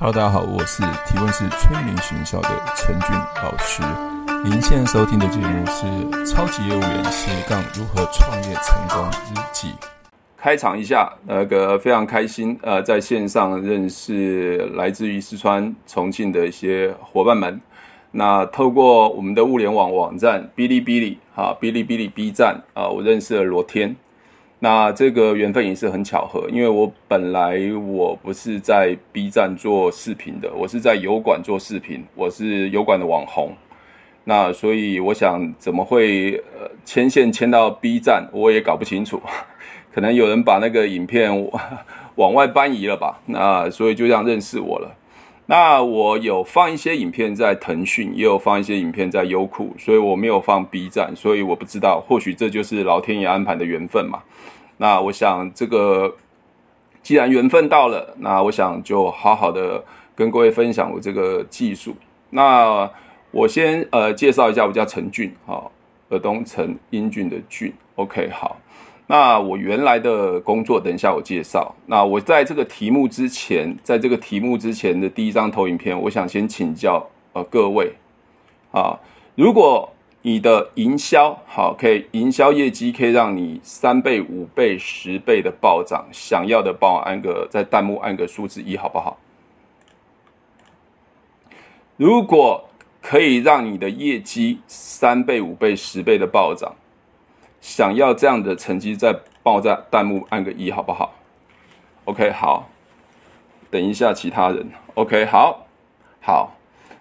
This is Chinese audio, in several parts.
Hello，大家好，我是提问式催眠学校的陈俊老师。您现在收听的节目是《超级业务员斜杠如何创业成功日记》。开场一下，那个非常开心，呃，在线上认识来自于四川、重庆的一些伙伴们。那透过我们的物联网网站哔哩哔哩，哈，哔哩哔哩 B 站啊，我认识了罗天。那这个缘分也是很巧合，因为我本来我不是在 B 站做视频的，我是在油管做视频，我是油管的网红。那所以我想怎么会呃牵线牵到 B 站，我也搞不清楚，可能有人把那个影片往外搬移了吧？那所以就这样认识我了。那我有放一些影片在腾讯，也有放一些影片在优酷，所以我没有放 B 站，所以我不知道，或许这就是老天爷安排的缘分嘛。那我想，这个既然缘分到了，那我想就好好的跟各位分享我这个技术。那我先呃介绍一下，我叫陈俊，哈，尔东陈英俊的俊，OK，好。那我原来的工作，等一下我介绍。那我在这个题目之前，在这个题目之前的第一张投影片，我想先请教呃各位，啊，如果。你的营销好，可以营销业绩可以让你三倍、五倍、十倍的暴涨。想要的帮我按个在弹幕按个数字一，好不好？如果可以让你的业绩三倍、五倍、十倍的暴涨，想要这样的成绩，再帮我在弹幕按个一，好不好？OK，好。等一下，其他人，OK，好，好。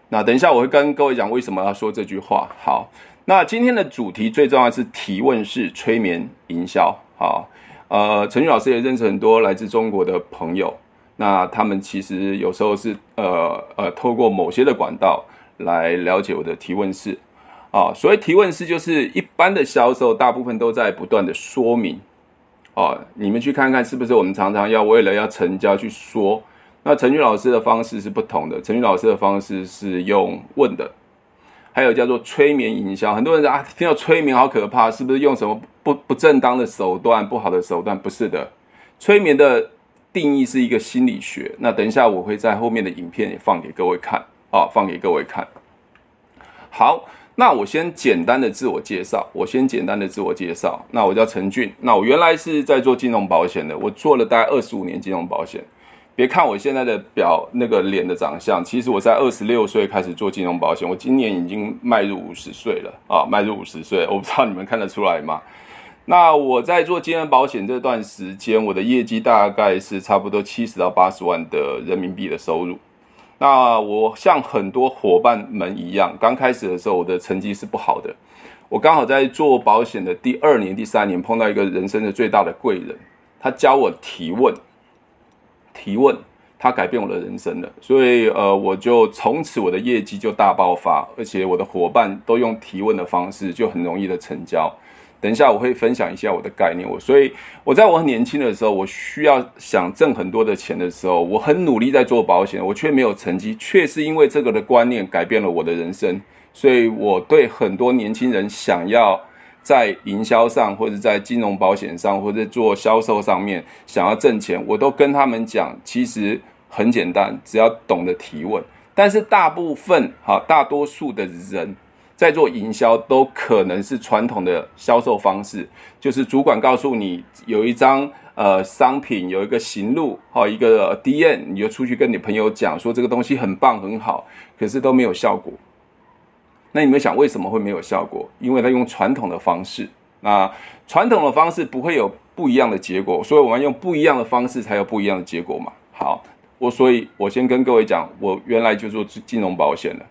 那等一下，我会跟各位讲为什么要说这句话。好，那今天的主题最重要是提问式催眠营销。好，呃，陈俊老师也认识很多来自中国的朋友，那他们其实有时候是呃呃透过某些的管道来了解我的提问式。啊，所谓提问式就是一般的销售，大部分都在不断的说明。哦，你们去看看是不是我们常常要为了要成交去说。那陈俊老师的方式是不同的，陈俊老师的方式是用问的，还有叫做催眠营销。很多人啊，听到催眠好可怕，是不是用什么不不正当的手段、不好的手段？不是的，催眠的定义是一个心理学。那等一下我会在后面的影片也放给各位看啊，放给各位看。好，那我先简单的自我介绍，我先简单的自我介绍。那我叫陈俊，那我原来是在做金融保险的，我做了大概二十五年金融保险。别看我现在的表那个脸的长相，其实我在二十六岁开始做金融保险，我今年已经迈入五十岁了啊，迈入五十岁，我不知道你们看得出来吗？那我在做金融保险这段时间，我的业绩大概是差不多七十到八十万的人民币的收入。那我像很多伙伴们一样，刚开始的时候我的成绩是不好的，我刚好在做保险的第二年、第三年碰到一个人生的最大的贵人，他教我提问。提问，他改变我的人生了，所以呃，我就从此我的业绩就大爆发，而且我的伙伴都用提问的方式，就很容易的成交。等一下我会分享一下我的概念。我所以我在我很年轻的时候，我需要想挣很多的钱的时候，我很努力在做保险，我却没有成绩，却是因为这个的观念改变了我的人生。所以我对很多年轻人想要。在营销上，或者在金融保险上，或者做销售上面，想要挣钱，我都跟他们讲，其实很简单，只要懂得提问。但是大部分，哈，大多数的人在做营销，都可能是传统的销售方式，就是主管告诉你有一张呃商品，有一个行路，哈，一个 DN，你就出去跟你朋友讲说这个东西很棒很好，可是都没有效果。那你们想为什么会没有效果？因为他用传统的方式，那传统的方式不会有不一样的结果，所以我们用不一样的方式才有不一样的结果嘛。好，我所以，我先跟各位讲，我原来就做金融保险的。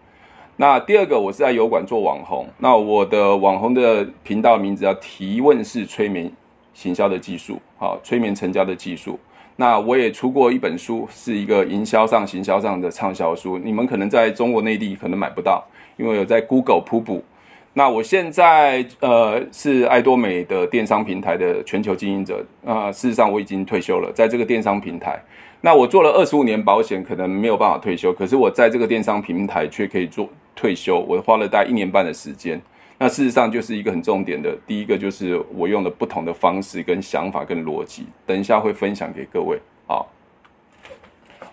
那第二个，我是在油管做网红。那我的网红的频道名字叫提问式催眠行销的技术，好，催眠成交的技术。那我也出过一本书，是一个营销上、行销上的畅销书，你们可能在中国内地可能买不到。因为有在 Google 瀑布，那我现在呃是爱多美的电商平台的全球经营者啊、呃。事实上我已经退休了，在这个电商平台，那我做了二十五年保险，可能没有办法退休，可是我在这个电商平台却可以做退休。我花了大概一年半的时间。那事实上就是一个很重点的，第一个就是我用了不同的方式、跟想法、跟逻辑，等一下会分享给各位。好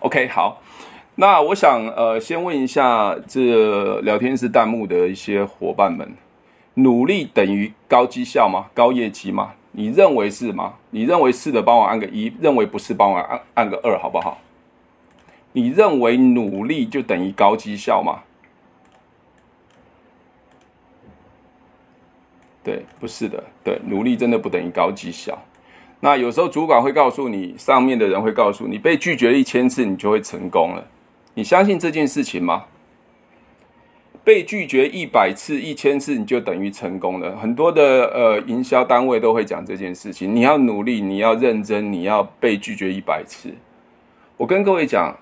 ，OK，好。那我想呃，先问一下这聊天室弹幕的一些伙伴们，努力等于高绩效吗？高业绩吗？你认为是吗？你认为是的，帮我按个一；认为不是，帮我按按个二，好不好？你认为努力就等于高绩效吗？对，不是的，对，努力真的不等于高绩效。那有时候主管会告诉你，上面的人会告诉你，被拒绝一千次，你就会成功了。你相信这件事情吗？被拒绝一百次、一千次，你就等于成功了。很多的呃营销单位都会讲这件事情。你要努力，你要认真，你要被拒绝一百次。我跟各位讲。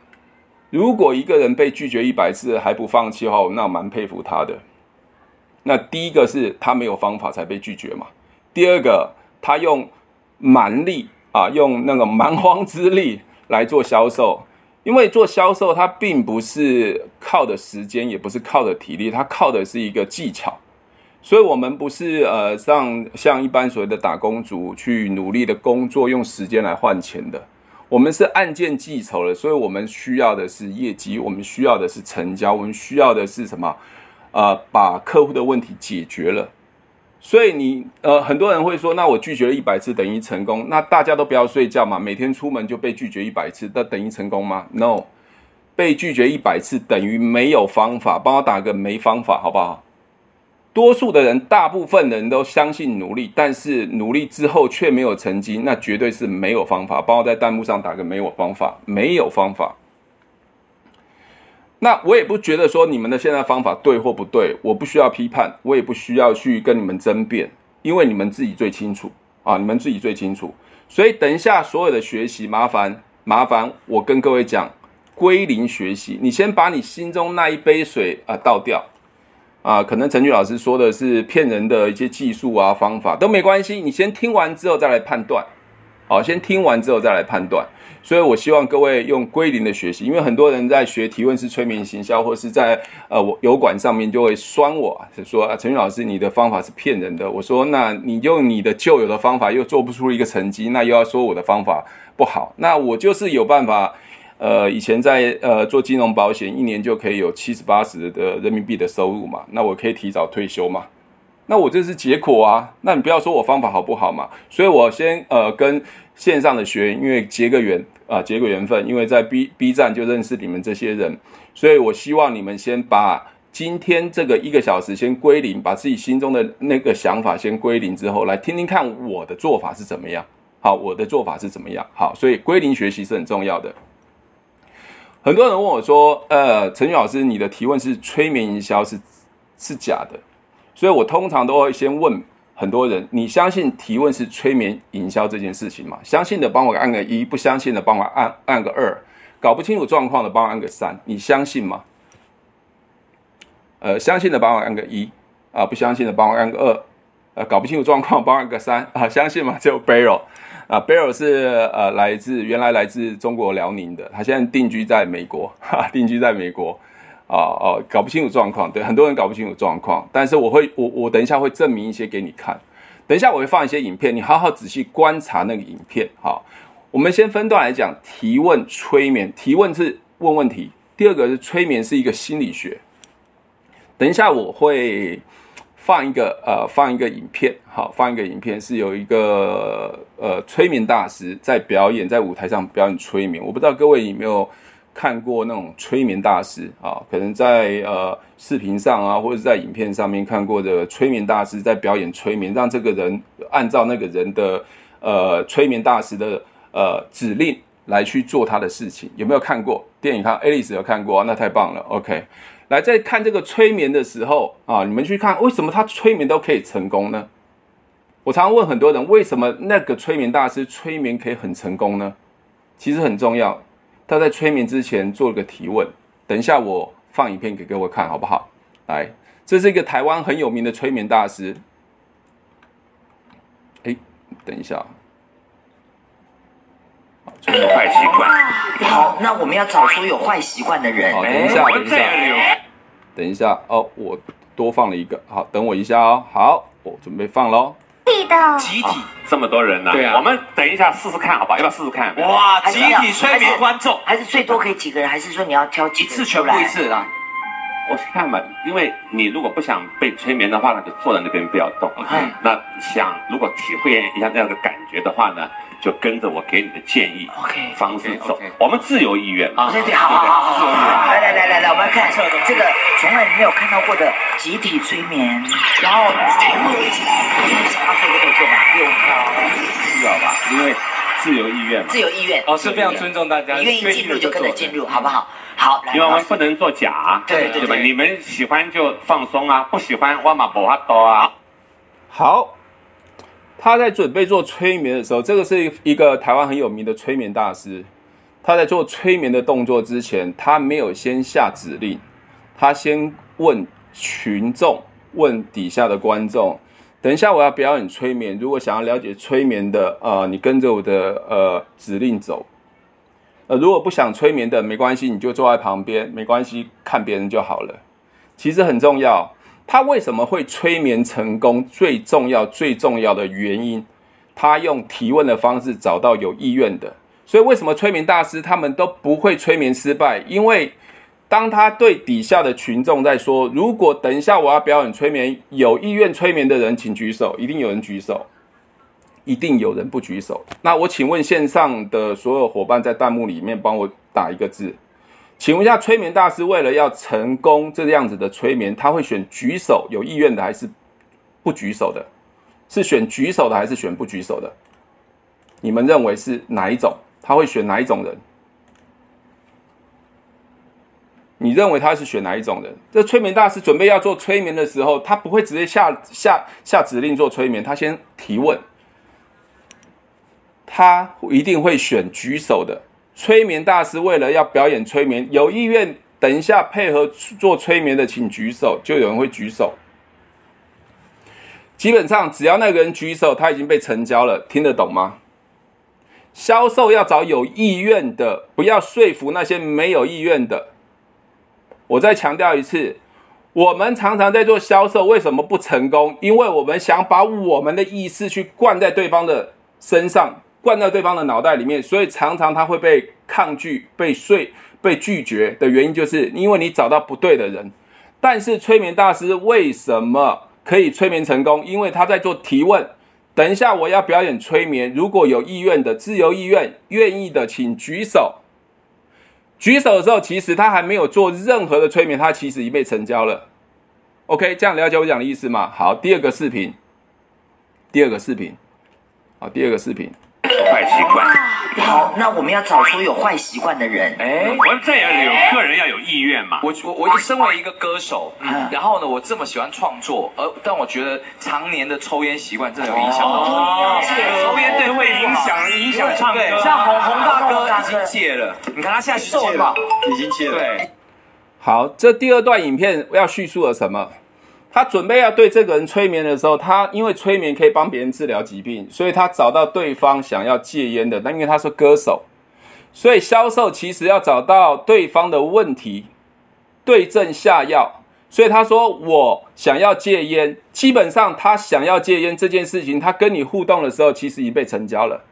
如果一个人被拒绝一百次还不放弃的话，那我蛮佩服他的。那第一个是他没有方法才被拒绝嘛。第二个，他用蛮力啊，用那个蛮荒之力来做销售。因为做销售，他并不是靠的时间，也不是靠的体力，他靠的是一个技巧。所以，我们不是呃像像一般所谓的打工族去努力的工作，用时间来换钱的。我们是按件计酬的，所以我们需要的是业绩，我们需要的是成交，我们需要的是什么？呃，把客户的问题解决了。所以你呃，很多人会说，那我拒绝了一百次等于成功？那大家都不要睡觉嘛，每天出门就被拒绝一百次，那等于成功吗？No，被拒绝一百次等于没有方法。帮我打个没方法，好不好？多数的人，大部分人都相信努力，但是努力之后却没有成绩，那绝对是没有方法。帮我在弹幕上打个没有方法，没有方法。那我也不觉得说你们的现在方法对或不对，我不需要批判，我也不需要去跟你们争辩，因为你们自己最清楚啊，你们自己最清楚。所以等一下所有的学习，麻烦麻烦我跟各位讲，归零学习，你先把你心中那一杯水啊倒掉。啊，可能陈菊老师说的是骗人的一些技术啊、方法都没关系，你先听完之后再来判断。好，先听完之后再来判断。所以我希望各位用归零的学习，因为很多人在学提问式催眠行销，或是在呃我油管上面就会酸我，是说啊陈菊老师你的方法是骗人的。我说那你用你的旧有的方法又做不出一个成绩，那又要说我的方法不好，那我就是有办法。呃，以前在呃做金融保险，一年就可以有七十八十的人民币的收入嘛，那我可以提早退休嘛？那我这是结果啊，那你不要说我方法好不好嘛？所以我先呃跟线上的学员，因为结个缘啊、结个缘分，因为在 B B 站就认识你们这些人，所以我希望你们先把今天这个一个小时先归零，把自己心中的那个想法先归零之后，来听听看我的做法是怎么样。好，我的做法是怎么样？好，所以归零学习是很重要的。很多人问我说：“呃，陈宇老师，你的提问是催眠营销是是假的？”所以我通常都会先问很多人：“你相信提问是催眠营销这件事情吗？”相信的帮我按个一，不相信的帮我按按个二，搞不清楚状况的帮我按个三。你相信吗？呃，相信的帮我按个一啊，不相信的帮我按个二，呃，搞不清楚状况帮我按个三啊，相信吗？只有 Barrel。啊，Beryl 是呃来自原来来自中国辽宁的，他现在定居在美国，哈，定居在美国，啊啊，搞不清楚状况，对，很多人搞不清楚状况，但是我会我我等一下会证明一些给你看，等一下我会放一些影片，你好好仔细观察那个影片，好，我们先分段来讲，提问催眠，提问是问问题，第二个是催眠是一个心理学，等一下我会。放一个呃，放一个影片，好，放一个影片是有一个呃催眠大师在表演，在舞台上表演催眠。我不知道各位有没有看过那种催眠大师啊？可能在呃视频上啊，或者是在影片上面看过的催眠大师在表演催眠，让这个人按照那个人的呃催眠大师的呃指令来去做他的事情。有没有看过电影？看 Alice 有看过啊？那太棒了，OK。来，在看这个催眠的时候啊，你们去看为什么他催眠都可以成功呢？我常常问很多人，为什么那个催眠大师催眠可以很成功呢？其实很重要，他在催眠之前做了个提问。等一下我放影片给各位看好不好？来，这是一个台湾很有名的催眠大师。哎，等一下，有坏习惯。好，那我们要找出有坏习惯的人。好，等一下，等一下。等一下哦，我多放了一个，好，等我一下哦。好，我准备放喽。体的集体这么多人呢？对啊我们等一下试试看，好吧？要不要试试看？哇，集体催眠观众，还是最多可以几个人？还是说你要挑几一个人出来次全部一？次啊。我看吧，因为你如果不想被催眠的话，那就坐在那边不要动。OK 那想如果体会一下那样的感觉的话呢，就跟着我给你的建议 OK，方式走。我们自由意愿嘛。啊对对，好好好来来来来来，我们看测的这个从来没有看到过的集体催眠，然后全部一起来，想要做就可以做吧，不用挑，需要吧？因为自由意愿嘛。自由意愿。哦，是非常尊重大家，你愿意进入就跟着进入，好不好？好，因为我们不能做假，对对对吧？你们喜欢就放松啊，不喜欢我嘛不法多啊。好，他在准备做催眠的时候，这个是一个台湾很有名的催眠大师。他在做催眠的动作之前，他没有先下指令，他先问群众，问底下的观众。等一下我要表演催眠，如果想要了解催眠的，呃，你跟着我的呃指令走。呃，如果不想催眠的，没关系，你就坐在旁边，没关系，看别人就好了。其实很重要。他为什么会催眠成功？最重要、最重要的原因，他用提问的方式找到有意愿的。所以为什么催眠大师他们都不会催眠失败？因为当他对底下的群众在说：“如果等一下我要表演催眠，有意愿催眠的人请举手。”一定有人举手，一定有人不举手。那我请问线上的所有伙伴在弹幕里面帮我打一个字。请问一下，催眠大师为了要成功这样子的催眠，他会选举手有意愿的，还是不举手的？是选举手的，还是选不举手的？你们认为是哪一种？他会选哪一种人？你认为他是选哪一种人？这催眠大师准备要做催眠的时候，他不会直接下下下指令做催眠，他先提问，他一定会选举手的。催眠大师为了要表演催眠，有意愿等一下配合做催眠的，请举手，就有人会举手。基本上只要那个人举手，他已经被成交了，听得懂吗？销售要找有意愿的，不要说服那些没有意愿的。我再强调一次，我们常常在做销售，为什么不成功？因为我们想把我们的意识去灌在对方的身上。灌到对方的脑袋里面，所以常常他会被抗拒、被说、被拒绝的原因，就是因为你找到不对的人。但是催眠大师为什么可以催眠成功？因为他在做提问。等一下我要表演催眠，如果有意愿的、自由意愿、愿意的，请举手。举手的时候，其实他还没有做任何的催眠，他其实已被成交了。OK，这样了解我讲的意思吗？好，第二个视频，第二个视频，好，第二个视频。坏习惯。好，那我们要找出有坏习惯的人。哎，我们这也有个人要有意愿嘛。我我我身为一个歌手，嗯然后呢，我这么喜欢创作，而但我觉得常年的抽烟习惯真的有影响到抽烟对会影响影响唱歌，像红红大哥已经戒了，你看他现在瘦了嘛，已经戒了。对。好，这第二段影片要叙述了什么？他准备要对这个人催眠的时候，他因为催眠可以帮别人治疗疾病，所以他找到对方想要戒烟的。但因为他是歌手，所以销售其实要找到对方的问题，对症下药。所以他说：“我想要戒烟。”基本上，他想要戒烟这件事情，他跟你互动的时候，其实已经被成交了。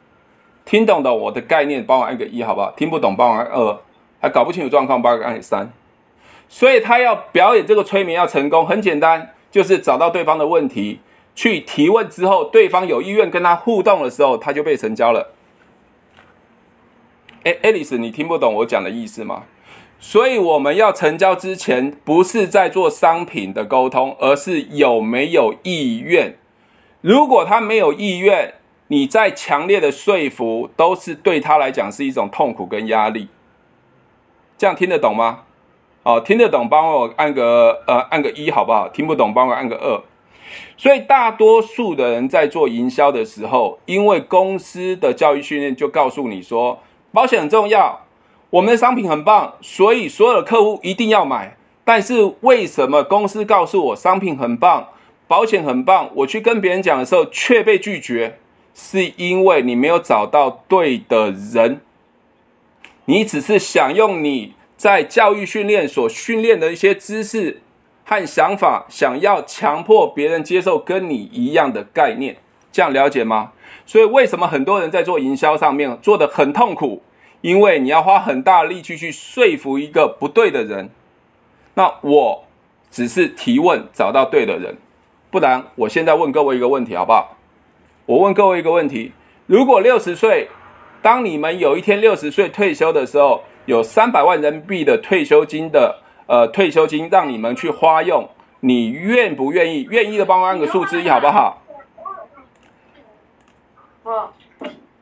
听懂的我的概念，帮我按个一，好不好？听不懂，帮我按二。还搞不清楚状况，帮我按个三。所以他要表演这个催眠要成功，很简单，就是找到对方的问题，去提问之后，对方有意愿跟他互动的时候，他就被成交了。哎，爱丽丝，你听不懂我讲的意思吗？所以我们要成交之前，不是在做商品的沟通，而是有没有意愿。如果他没有意愿，你再强烈的说服，都是对他来讲是一种痛苦跟压力。这样听得懂吗？哦，听得懂，帮我按个呃，按个一好不好？听不懂，帮我按个二。所以大多数的人在做营销的时候，因为公司的教育训练就告诉你说，保险很重要，我们的商品很棒，所以所有的客户一定要买。但是为什么公司告诉我商品很棒，保险很棒，我去跟别人讲的时候却被拒绝？是因为你没有找到对的人，你只是想用你。在教育训练所训练的一些知识和想法，想要强迫别人接受跟你一样的概念，这样了解吗？所以为什么很多人在做营销上面做得很痛苦？因为你要花很大力气去说服一个不对的人。那我只是提问，找到对的人。不然，我现在问各位一个问题，好不好？我问各位一个问题：如果六十岁，当你们有一天六十岁退休的时候，有三百万人民币的退休金的呃退休金让你们去花用，你愿不愿意？愿意的帮我按个数字一，好不好？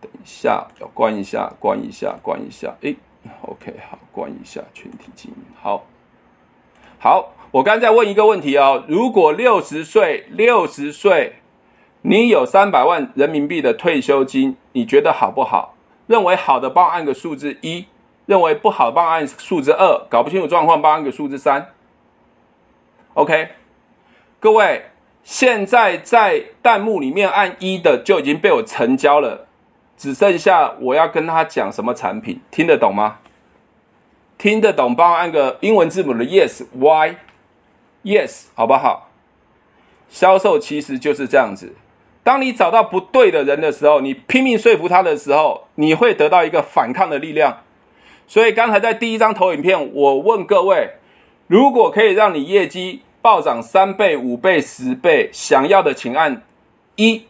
等一下，要关一下，关一下，关一下。诶，OK，好，关一下全体静音。好，好。我刚才在问一个问题哦，如果六十岁，六十岁，你有三百万人民币的退休金，你觉得好不好？认为好的帮我按个数字一，认为不好的帮我按数字二，搞不清楚状况帮我按个数字三。OK，各位，现在在弹幕里面按一的就已经被我成交了，只剩下我要跟他讲什么产品，听得懂吗？听得懂，帮我按个英文字母的 Yes Y。Yes，好不好？销售其实就是这样子。当你找到不对的人的时候，你拼命说服他的时候，你会得到一个反抗的力量。所以刚才在第一张投影片，我问各位：如果可以让你业绩暴涨三倍、五倍、十倍，想要的请按一，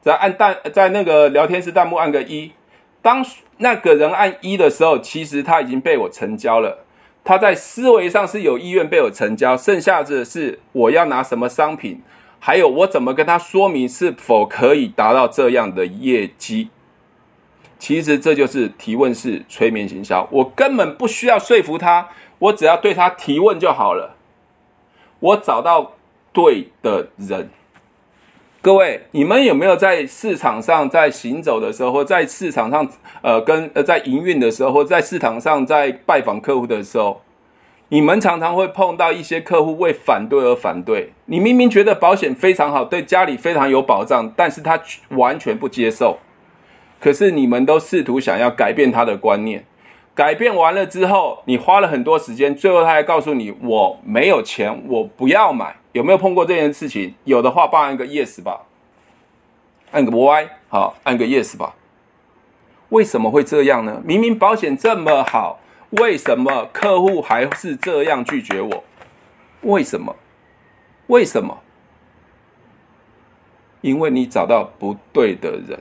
再按弹，在那个聊天室弹幕按个一。当那个人按一的时候，其实他已经被我成交了。他在思维上是有意愿被我成交，剩下的是我要拿什么商品，还有我怎么跟他说明是否可以达到这样的业绩。其实这就是提问式催眠行销，我根本不需要说服他，我只要对他提问就好了。我找到对的人。各位，你们有没有在市场上在行走的时候，在市场上呃跟呃在营运的时候，在市场上在拜访客户的时候，你们常常会碰到一些客户为反对而反对。你明明觉得保险非常好，对家里非常有保障，但是他完全不接受。可是你们都试图想要改变他的观念，改变完了之后，你花了很多时间，最后他还告诉你我没有钱，我不要买。有没有碰过这件事情？有的话，帮按个 yes 吧，按个 y，好，按个 yes 吧。为什么会这样呢？明明保险这么好，为什么客户还是这样拒绝我？为什么？为什么？因为你找到不对的人，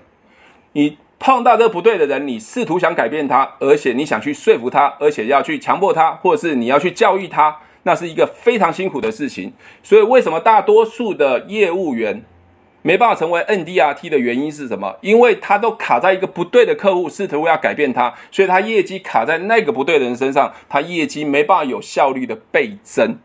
你碰到这不对的人，你试图想改变他，而且你想去说服他，而且要去强迫他，或者是你要去教育他。那是一个非常辛苦的事情，所以为什么大多数的业务员没办法成为 NDRT 的原因是什么？因为他都卡在一个不对的客户，试图要改变他，所以他业绩卡在那个不对的人身上，他业绩没办法有效率的倍增，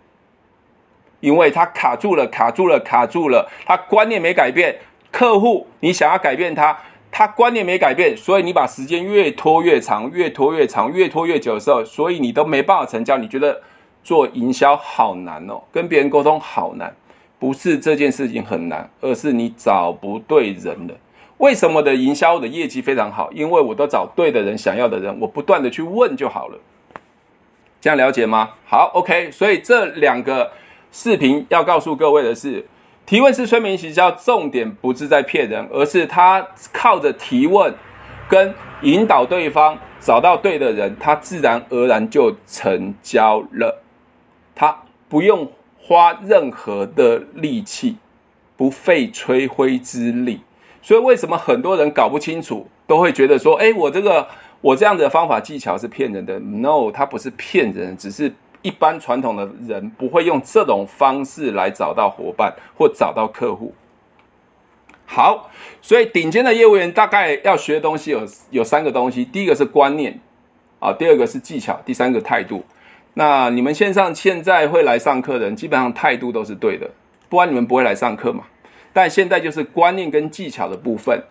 因为他卡住了，卡住了，卡住了，他观念没改变，客户你想要改变他，他观念没改变，所以你把时间越拖越长，越拖越长，越拖越久的时候，所以你都没办法成交，你觉得？做营销好难哦，跟别人沟通好难，不是这件事情很难，而是你找不对人了。为什么的营销的业绩非常好？因为我都找对的人，想要的人，我不断的去问就好了。这样了解吗？好，OK。所以这两个视频要告诉各位的是，提问式催眠行销重点不是在骗人，而是他靠着提问跟引导对方找到对的人，他自然而然就成交了。他不用花任何的力气，不费吹灰之力，所以为什么很多人搞不清楚，都会觉得说：“诶，我这个我这样的方法技巧是骗人的。”No，他不是骗人，只是一般传统的人不会用这种方式来找到伙伴或找到客户。好，所以顶尖的业务员大概要学的东西有有三个东西：第一个是观念啊，第二个是技巧，第三个态度。那你们线上现在会来上课的人，基本上态度都是对的，不然你们不会来上课嘛。但现在就是观念跟技巧的部分，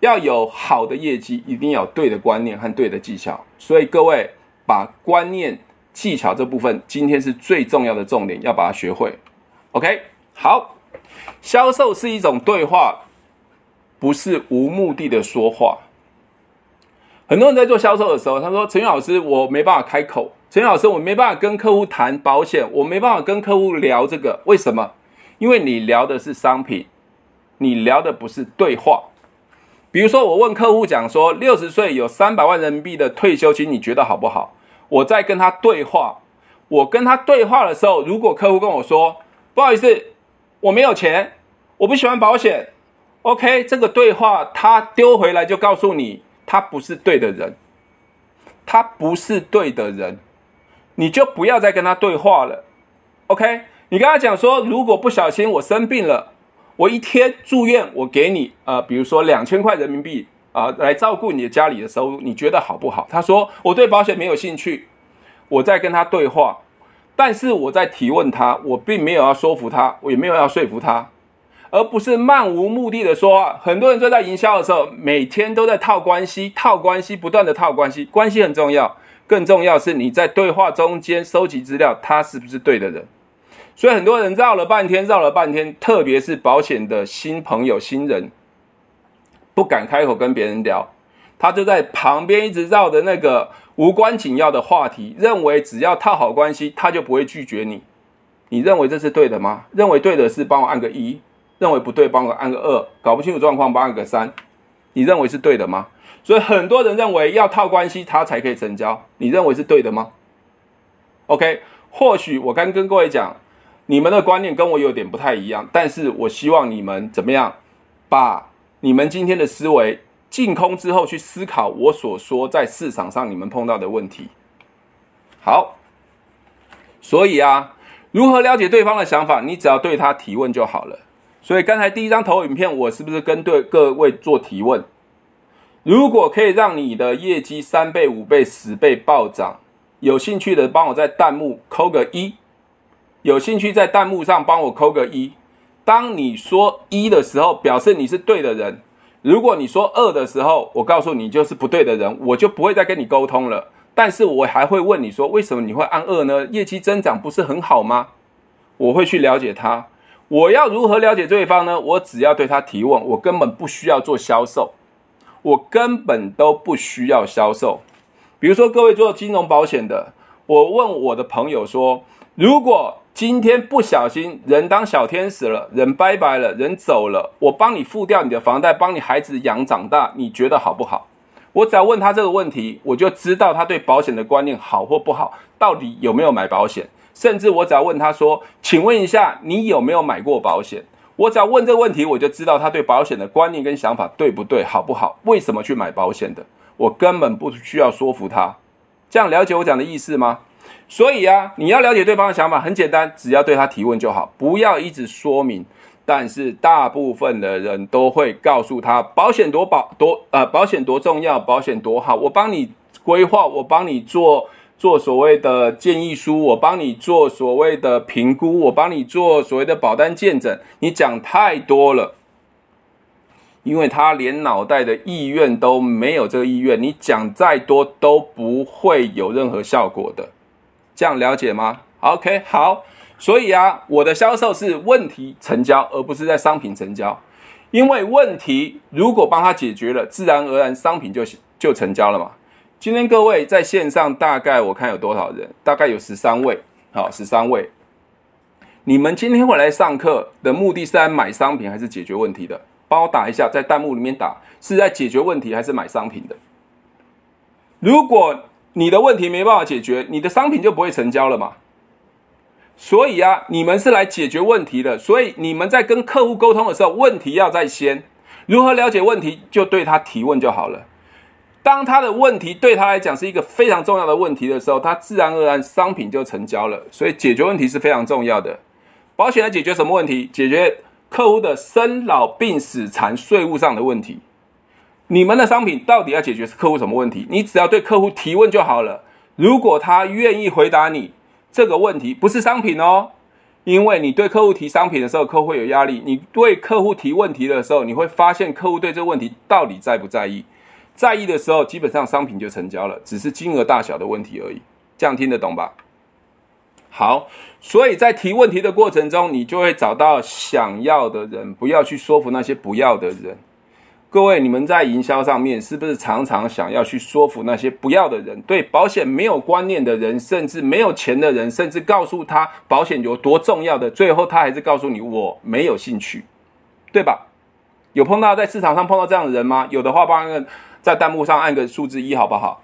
要有好的业绩，一定要有对的观念和对的技巧。所以各位把观念、技巧这部分，今天是最重要的重点，要把它学会。OK，好，销售是一种对话，不是无目的的说话。很多人在做销售的时候，他说：“陈老师，我没办法开口。”陈老师，我没办法跟客户谈保险，我没办法跟客户聊这个，为什么？因为你聊的是商品，你聊的不是对话。比如说，我问客户讲说，六十岁有三百万人民币的退休金，你觉得好不好？我在跟他对话。我跟他对话的时候，如果客户跟我说，不好意思，我没有钱，我不喜欢保险。OK，这个对话他丢回来就告诉你，他不是对的人，他不是对的人，你就不要再跟他对话了。OK，你跟他讲说，如果不小心我生病了。我一天住院，我给你呃，比如说两千块人民币啊、来照顾你的家里的收入，你觉得好不好？他说我对保险没有兴趣，我在跟他对话，但是我在提问他，我并没有要说服他，我也没有要说服他，而不是漫无目的的说。很多人就在营销的时候，每天都在套关系，套关系，不断的套关系，关系很重要，更重要是你在对话中间收集资料，他是不是对的人？所以很多人绕了半天，绕了半天，特别是保险的新朋友、新人，不敢开口跟别人聊，他就在旁边一直绕着那个无关紧要的话题，认为只要套好关系，他就不会拒绝你。你认为这是对的吗？认为对的是帮我按个一，认为不对帮我按个二，搞不清楚状况帮我按个三。你认为是对的吗？所以很多人认为要套关系他才可以成交，你认为是对的吗？OK，或许我刚跟各位讲。你们的观念跟我有点不太一样，但是我希望你们怎么样，把你们今天的思维净空之后去思考我所说在市场上你们碰到的问题。好，所以啊，如何了解对方的想法？你只要对他提问就好了。所以刚才第一张投影片，我是不是跟对各位做提问？如果可以让你的业绩三倍、五倍、十倍暴涨，有兴趣的帮我在弹幕扣个一。有兴趣在弹幕上帮我扣个一。当你说一的时候，表示你是对的人；如果你说二的时候，我告诉你就是不对的人，我就不会再跟你沟通了。但是我还会问你说，为什么你会按二呢？业绩增长不是很好吗？我会去了解他。我要如何了解对方呢？我只要对他提问，我根本不需要做销售，我根本都不需要销售。比如说各位做金融保险的，我问我的朋友说，如果今天不小心，人当小天使了，人拜拜了，人走了，我帮你付掉你的房贷，帮你孩子养长大，你觉得好不好？我只要问他这个问题，我就知道他对保险的观念好或不好，到底有没有买保险。甚至我只要问他说：“请问一下，你有没有买过保险？”我只要问这个问题，我就知道他对保险的观念跟想法对不对，好不好？为什么去买保险的？我根本不需要说服他。这样了解我讲的意思吗？所以啊，你要了解对方的想法很简单，只要对他提问就好，不要一直说明。但是大部分的人都会告诉他，保险多保多呃，保险多重要，保险多好，我帮你规划，我帮你做做所谓的建议书，我帮你做所谓的评估，我帮你做所谓的保单见证。你讲太多了，因为他连脑袋的意愿都没有，这个意愿你讲再多都不会有任何效果的。这样了解吗？OK，好。所以啊，我的销售是问题成交，而不是在商品成交。因为问题如果帮他解决了，自然而然商品就就成交了嘛。今天各位在线上大概我看有多少人？大概有十三位。好，十三位。你们今天会来上课的目的是来买商品还是解决问题的？帮我打一下，在弹幕里面打，是在解决问题还是买商品的？如果你的问题没办法解决，你的商品就不会成交了嘛。所以啊，你们是来解决问题的，所以你们在跟客户沟通的时候，问题要在先。如何了解问题，就对他提问就好了。当他的问题对他来讲是一个非常重要的问题的时候，他自然而然商品就成交了。所以解决问题是非常重要的。保险来解决什么问题？解决客户的生老病死残税务上的问题。你们的商品到底要解决客户什么问题？你只要对客户提问就好了。如果他愿意回答你这个问题，不是商品哦，因为你对客户提商品的时候，客户会有压力；你对客户提问题的时候，你会发现客户对这个问题到底在不在意。在意的时候，基本上商品就成交了，只是金额大小的问题而已。这样听得懂吧？好，所以在提问题的过程中，你就会找到想要的人，不要去说服那些不要的人。各位，你们在营销上面是不是常常想要去说服那些不要的人，对保险没有观念的人，甚至没有钱的人，甚至告诉他保险有多重要的，最后他还是告诉你我没有兴趣，对吧？有碰到在市场上碰到这样的人吗？有的话，帮个在弹幕上按个数字一，好不好？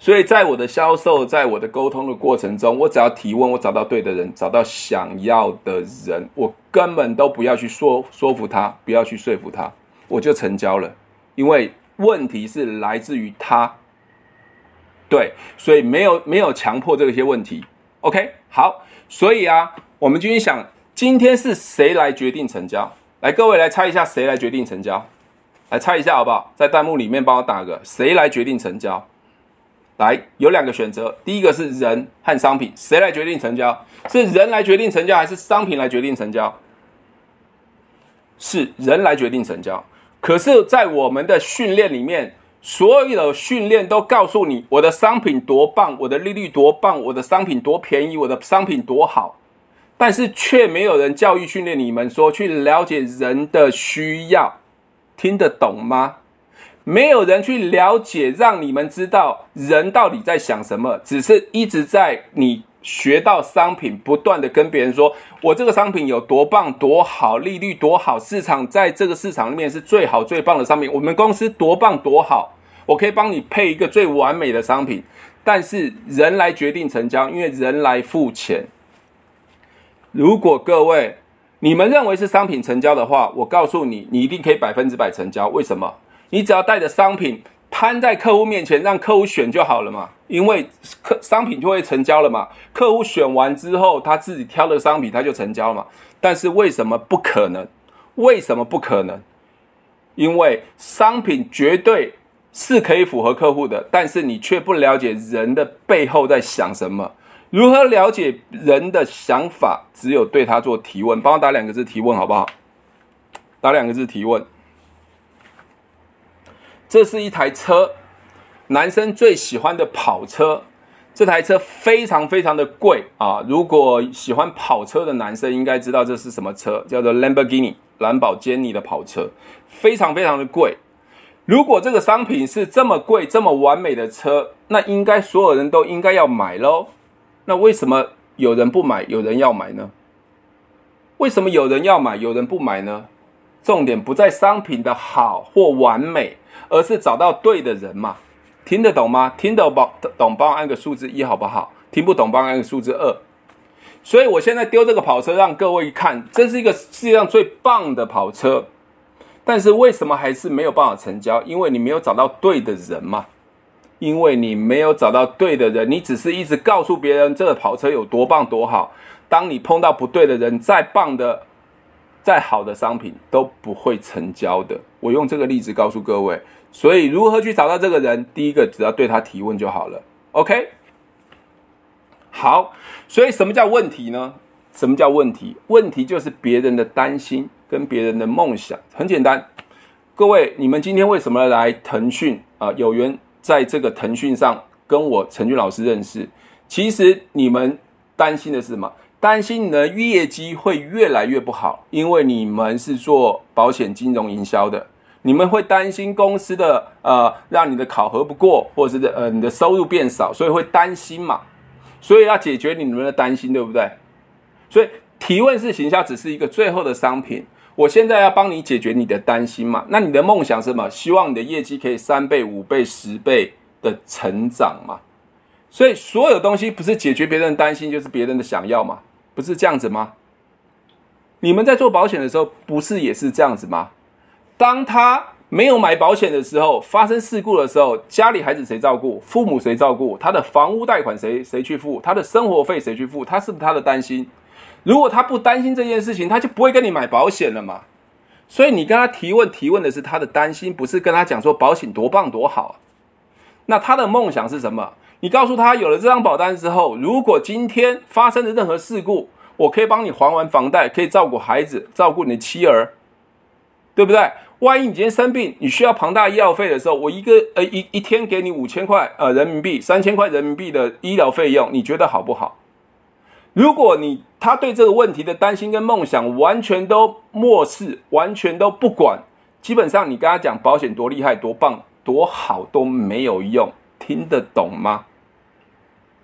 所以在我的销售，在我的沟通的过程中，我只要提问，我找到对的人，找到想要的人，我根本都不要去说说服他，不要去说服他，我就成交了。因为问题是来自于他，对，所以没有没有强迫这些问题。OK，好，所以啊，我们今天想，今天是谁来决定成交？来，各位来猜一下，谁来决定成交？来猜一下好不好？在弹幕里面帮我打个，谁来决定成交？来，有两个选择，第一个是人和商品，谁来决定成交？是人来决定成交，还是商品来决定成交？是人来决定成交。可是，在我们的训练里面，所有的训练都告诉你，我的商品多棒，我的利率多棒，我的商品多便宜，我的商品多好，但是却没有人教育训练你们说去了解人的需要，听得懂吗？没有人去了解，让你们知道人到底在想什么，只是一直在你学到商品，不断的跟别人说，我这个商品有多棒多好，利率多好，市场在这个市场里面是最好最棒的商品，我们公司多棒多好，我可以帮你配一个最完美的商品，但是人来决定成交，因为人来付钱。如果各位你们认为是商品成交的话，我告诉你，你一定可以百分之百成交，为什么？你只要带着商品摊在客户面前，让客户选就好了嘛，因为客商品就会成交了嘛。客户选完之后，他自己挑的商品他就成交了嘛。但是为什么不可能？为什么不可能？因为商品绝对是可以符合客户的，但是你却不了解人的背后在想什么。如何了解人的想法？只有对他做提问。帮我打两个字提问好不好？打两个字提问。这是一台车，男生最喜欢的跑车。这台车非常非常的贵啊！如果喜欢跑车的男生应该知道这是什么车，叫做兰博基尼，蓝宝坚尼的跑车，非常非常的贵。如果这个商品是这么贵、这么完美的车，那应该所有人都应该要买喽。那为什么有人不买，有人要买呢？为什么有人要买，有人不买呢？重点不在商品的好或完美。而是找到对的人嘛，听得懂吗？听得懂懂帮我按个数字一好不好？听不懂帮我按个数字二。所以我现在丢这个跑车让各位看，这是一个世界上最棒的跑车。但是为什么还是没有办法成交？因为你没有找到对的人嘛。因为你没有找到对的人，你只是一直告诉别人这个跑车有多棒多好。当你碰到不对的人，再棒的。再好的商品都不会成交的。我用这个例子告诉各位，所以如何去找到这个人？第一个，只要对他提问就好了。OK，好。所以什么叫问题呢？什么叫问题？问题就是别人的担心跟别人的梦想。很简单，各位，你们今天为什么来腾讯啊？有缘在这个腾讯上跟我陈俊老师认识。其实你们担心的是什么？担心你的业绩会越来越不好，因为你们是做保险金融营销的，你们会担心公司的呃让你的考核不过，或者是呃你的收入变少，所以会担心嘛，所以要解决你们的担心，对不对？所以提问式行销只是一个最后的商品，我现在要帮你解决你的担心嘛，那你的梦想是什么？希望你的业绩可以三倍、五倍、十倍的成长嘛，所以所有东西不是解决别人的担心，就是别人的想要嘛。不是这样子吗？你们在做保险的时候，不是也是这样子吗？当他没有买保险的时候，发生事故的时候，家里孩子谁照顾？父母谁照顾？他的房屋贷款谁谁去付？他的生活费谁去付？他是不是他的担心？如果他不担心这件事情，他就不会跟你买保险了嘛。所以你跟他提问，提问的是他的担心，不是跟他讲说保险多棒多好。那他的梦想是什么？你告诉他，有了这张保单之后，如果今天发生的任何事故，我可以帮你还完房贷，可以照顾孩子，照顾你的妻儿，对不对？万一你今天生病，你需要庞大医药费的时候，我一个呃一一天给你五千块呃人民币，三千块人民币的医疗费用，你觉得好不好？如果你他对这个问题的担心跟梦想完全都漠视，完全都不管，基本上你跟他讲保险多厉害、多棒、多好都没有用，听得懂吗？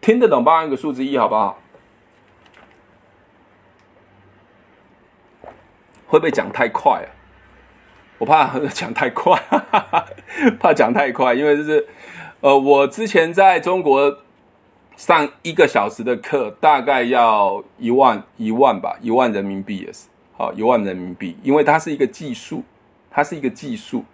听得懂，帮我一个数字一，好不好？会不会讲太快啊？我怕讲太快，怕讲太快，因为就是，呃，我之前在中国上一个小时的课，大概要一万一万吧，一万人民币也是，好，一万人民币，因为它是一个技术，它是一个技术，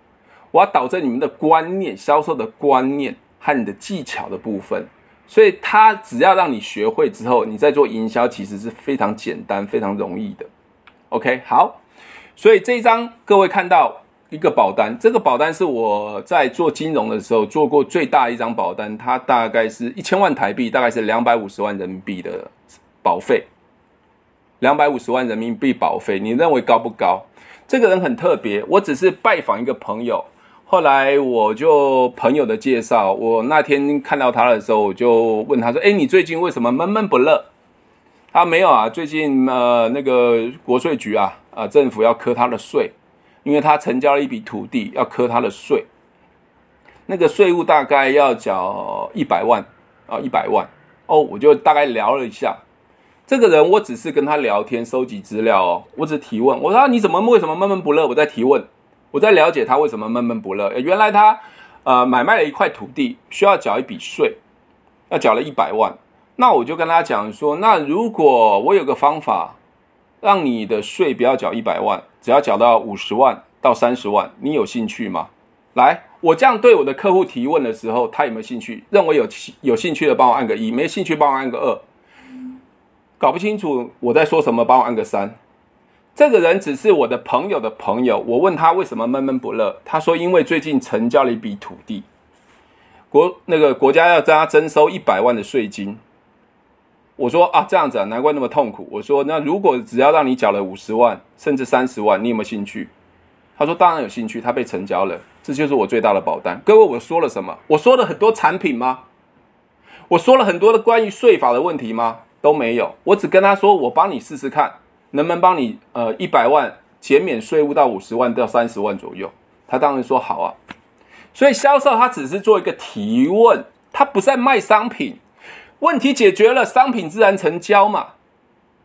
我要导正你们的观念，销售的观念和你的技巧的部分，所以它只要让你学会之后，你在做营销其实是非常简单、非常容易的。OK，好。所以这一张各位看到一个保单，这个保单是我在做金融的时候做过最大一张保单，它大概是一千万台币，大概是两百五十万人民币的保费。两百五十万人民币保费，你认为高不高？这个人很特别，我只是拜访一个朋友，后来我就朋友的介绍，我那天看到他的时候，我就问他说：“诶，你最近为什么闷闷不乐？”他没有啊，最近呃那个国税局啊。啊，政府要课他的税，因为他成交了一笔土地，要课他的税。那个税务大概要缴一百万啊，一百万哦。我就大概聊了一下，这个人我只是跟他聊天，收集资料哦。我只提问，我说你怎么为什么闷闷不乐？我在提问，我在了解他为什么闷闷不乐。原来他呃买卖了一块土地，需要缴一笔税，要缴了一百万。那我就跟他讲说，那如果我有个方法。让你的税不要缴一百万，只要缴到五十万到三十万，你有兴趣吗？来，我这样对我的客户提问的时候，他有没有兴趣？认为有有兴趣的，帮我按个一；没兴趣，帮我按个二。搞不清楚我在说什么，帮我按个三。这个人只是我的朋友的朋友，我问他为什么闷闷不乐，他说因为最近成交了一笔土地，国那个国家要将他征收一百万的税金。我说啊，这样子啊，难怪那么痛苦。我说，那如果只要让你缴了五十万，甚至三十万，你有没有兴趣？他说当然有兴趣，他被成交了，这就是我最大的保单。各位，我说了什么？我说了很多产品吗？我说了很多的关于税法的问题吗？都没有。我只跟他说，我帮你试试看，能不能帮你呃一百万减免税务到五十万到三十万左右。他当然说好啊。所以销售他只是做一个提问，他不是在卖商品。问题解决了，商品自然成交嘛，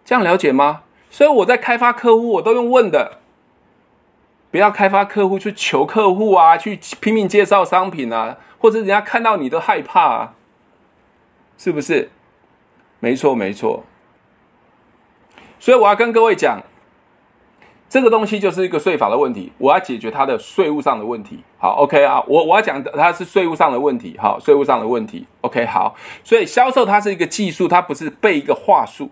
这样了解吗？所以我在开发客户，我都用问的，不要开发客户去求客户啊，去拼命介绍商品啊，或者人家看到你都害怕啊，是不是？没错，没错。所以我要跟各位讲。这个东西就是一个税法的问题，我要解决它的税务上的问题。好，OK 啊，我我要讲的它是税务上的问题。好，税务上的问题。OK，好。所以销售它是一个技术，它不是背一个话术。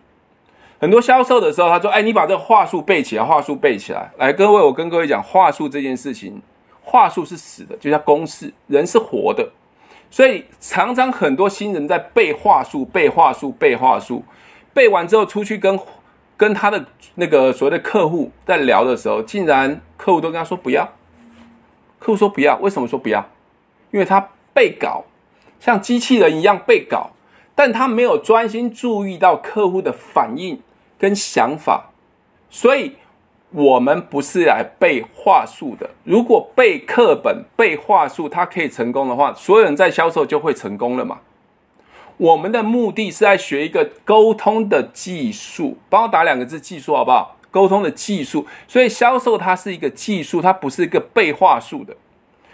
很多销售的时候，他说：“哎，你把这个话术背起来，话术背起来。”来，各位，我跟各位讲，话术这件事情，话术是死的，就像公式，人是活的。所以常常很多新人在背话术，背话术，背话术，背完之后出去跟。跟他的那个所谓的客户在聊的时候，竟然客户都跟他说不要。客户说不要，为什么说不要？因为他背稿，像机器人一样背稿，但他没有专心注意到客户的反应跟想法。所以，我们不是来背话术的。如果背课本、背话术，他可以成功的话，所有人在销售就会成功了嘛。我们的目的是在学一个沟通的技术，帮我打两个字“技术”好不好？沟通的技术，所以销售它是一个技术，它不是一个背话术的。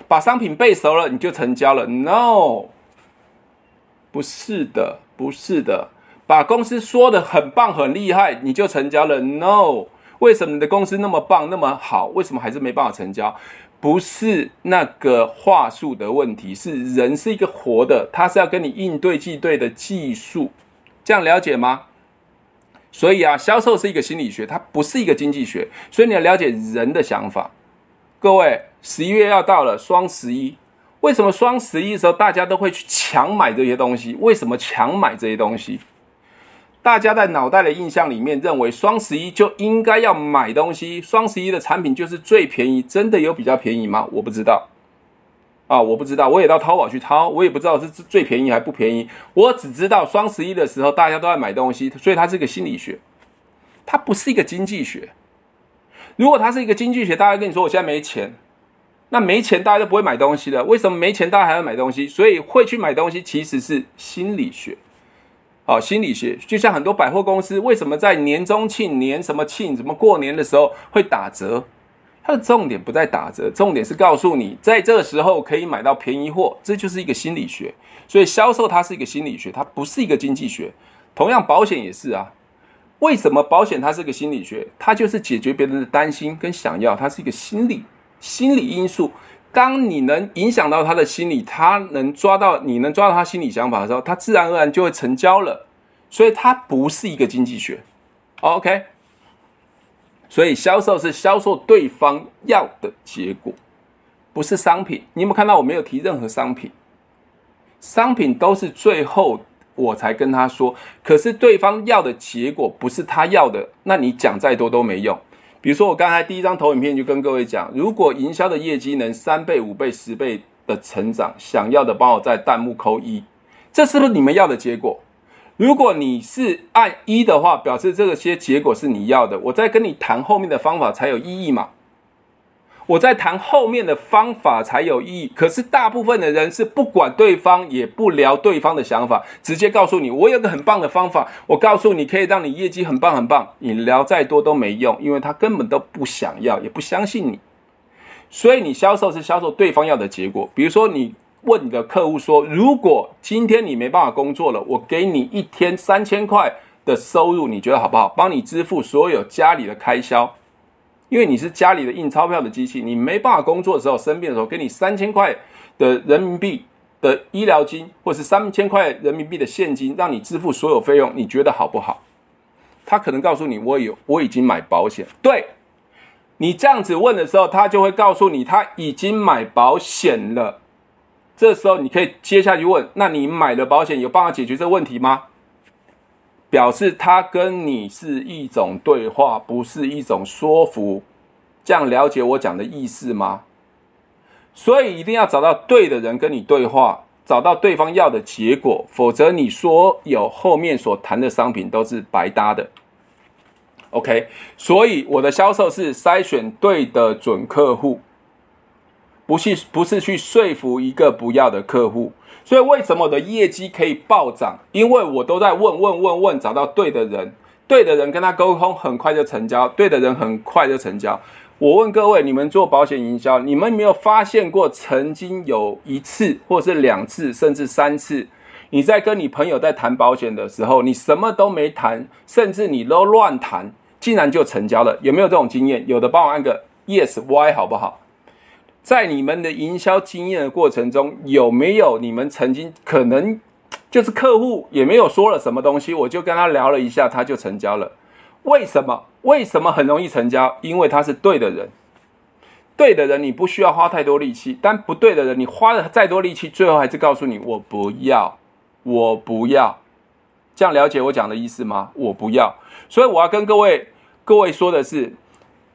把商品背熟了你就成交了？No，不是的，不是的。把公司说得很棒很厉害你就成交了？No，为什么你的公司那么棒那么好，为什么还是没办法成交？不是那个话术的问题，是人是一个活的，他是要跟你应对进对的技术，这样了解吗？所以啊，销售是一个心理学，它不是一个经济学，所以你要了解人的想法。各位，十一月要到了，双十一，为什么双十一的时候大家都会去抢买这些东西？为什么抢买这些东西？大家在脑袋的印象里面认为双十一就应该要买东西，双十一的产品就是最便宜，真的有比较便宜吗？我不知道，啊，我不知道，我也到淘宝去淘，我也不知道是最便宜还不便宜，我只知道双十一的时候大家都在买东西，所以它是一个心理学，它不是一个经济学。如果它是一个经济学，大家跟你说我现在没钱，那没钱大家就不会买东西了。为什么没钱大家还要买东西？所以会去买东西其实是心理学。哦，心理学就像很多百货公司，为什么在年中庆、年什么庆、什么过年的时候会打折？它的重点不在打折，重点是告诉你，在这个时候可以买到便宜货，这就是一个心理学。所以销售它是一个心理学，它不是一个经济学。同样，保险也是啊。为什么保险它是个心理学？它就是解决别人的担心跟想要，它是一个心理心理因素。当你能影响到他的心理，他能抓到你能抓到他心理想法的时候，他自然而然就会成交了。所以它不是一个经济学。OK，所以销售是销售对方要的结果，不是商品。你有没有看到我没有提任何商品？商品都是最后。我才跟他说，可是对方要的结果不是他要的，那你讲再多都没用。比如说，我刚才第一张投影片就跟各位讲，如果营销的业绩能三倍、五倍、十倍的成长，想要的帮我在弹幕扣一，这是不是你们要的结果？如果你是按一的话，表示这些结果是你要的，我再跟你谈后面的方法才有意义嘛。我在谈后面的方法才有意义，可是大部分的人是不管对方，也不聊对方的想法，直接告诉你我有个很棒的方法，我告诉你可以让你业绩很棒很棒，你聊再多都没用，因为他根本都不想要，也不相信你。所以你销售是销售对方要的结果。比如说你问你的客户说，如果今天你没办法工作了，我给你一天三千块的收入，你觉得好不好？帮你支付所有家里的开销。因为你是家里的印钞票的机器，你没办法工作的时候，生病的时候，给你三千块的人民币的医疗金，或是三千块人民币的现金，让你支付所有费用，你觉得好不好？他可能告诉你，我有，我已经买保险。对，你这样子问的时候，他就会告诉你，他已经买保险了。这时候你可以接下去问，那你买了保险有办法解决这个问题吗？表示他跟你是一种对话，不是一种说服，这样了解我讲的意思吗？所以一定要找到对的人跟你对话，找到对方要的结果，否则你所有后面所谈的商品都是白搭的。OK，所以我的销售是筛选对的准客户，不是不是去说服一个不要的客户。所以为什么我的业绩可以暴涨？因为我都在问问问问，找到对的人，对的人跟他沟通，很快就成交；对的人很快就成交。我问各位，你们做保险营销，你们没有发现过曾经有一次，或是两次，甚至三次，你在跟你朋友在谈保险的时候，你什么都没谈，甚至你都乱谈，竟然就成交了？有没有这种经验？有的帮我按个 Yes Why 好不好？在你们的营销经验的过程中，有没有你们曾经可能就是客户也没有说了什么东西，我就跟他聊了一下，他就成交了？为什么？为什么很容易成交？因为他是对的人，对的人你不需要花太多力气，但不对的人你花了再多力气，最后还是告诉你我不要，我不要。这样了解我讲的意思吗？我不要。所以我要跟各位各位说的是。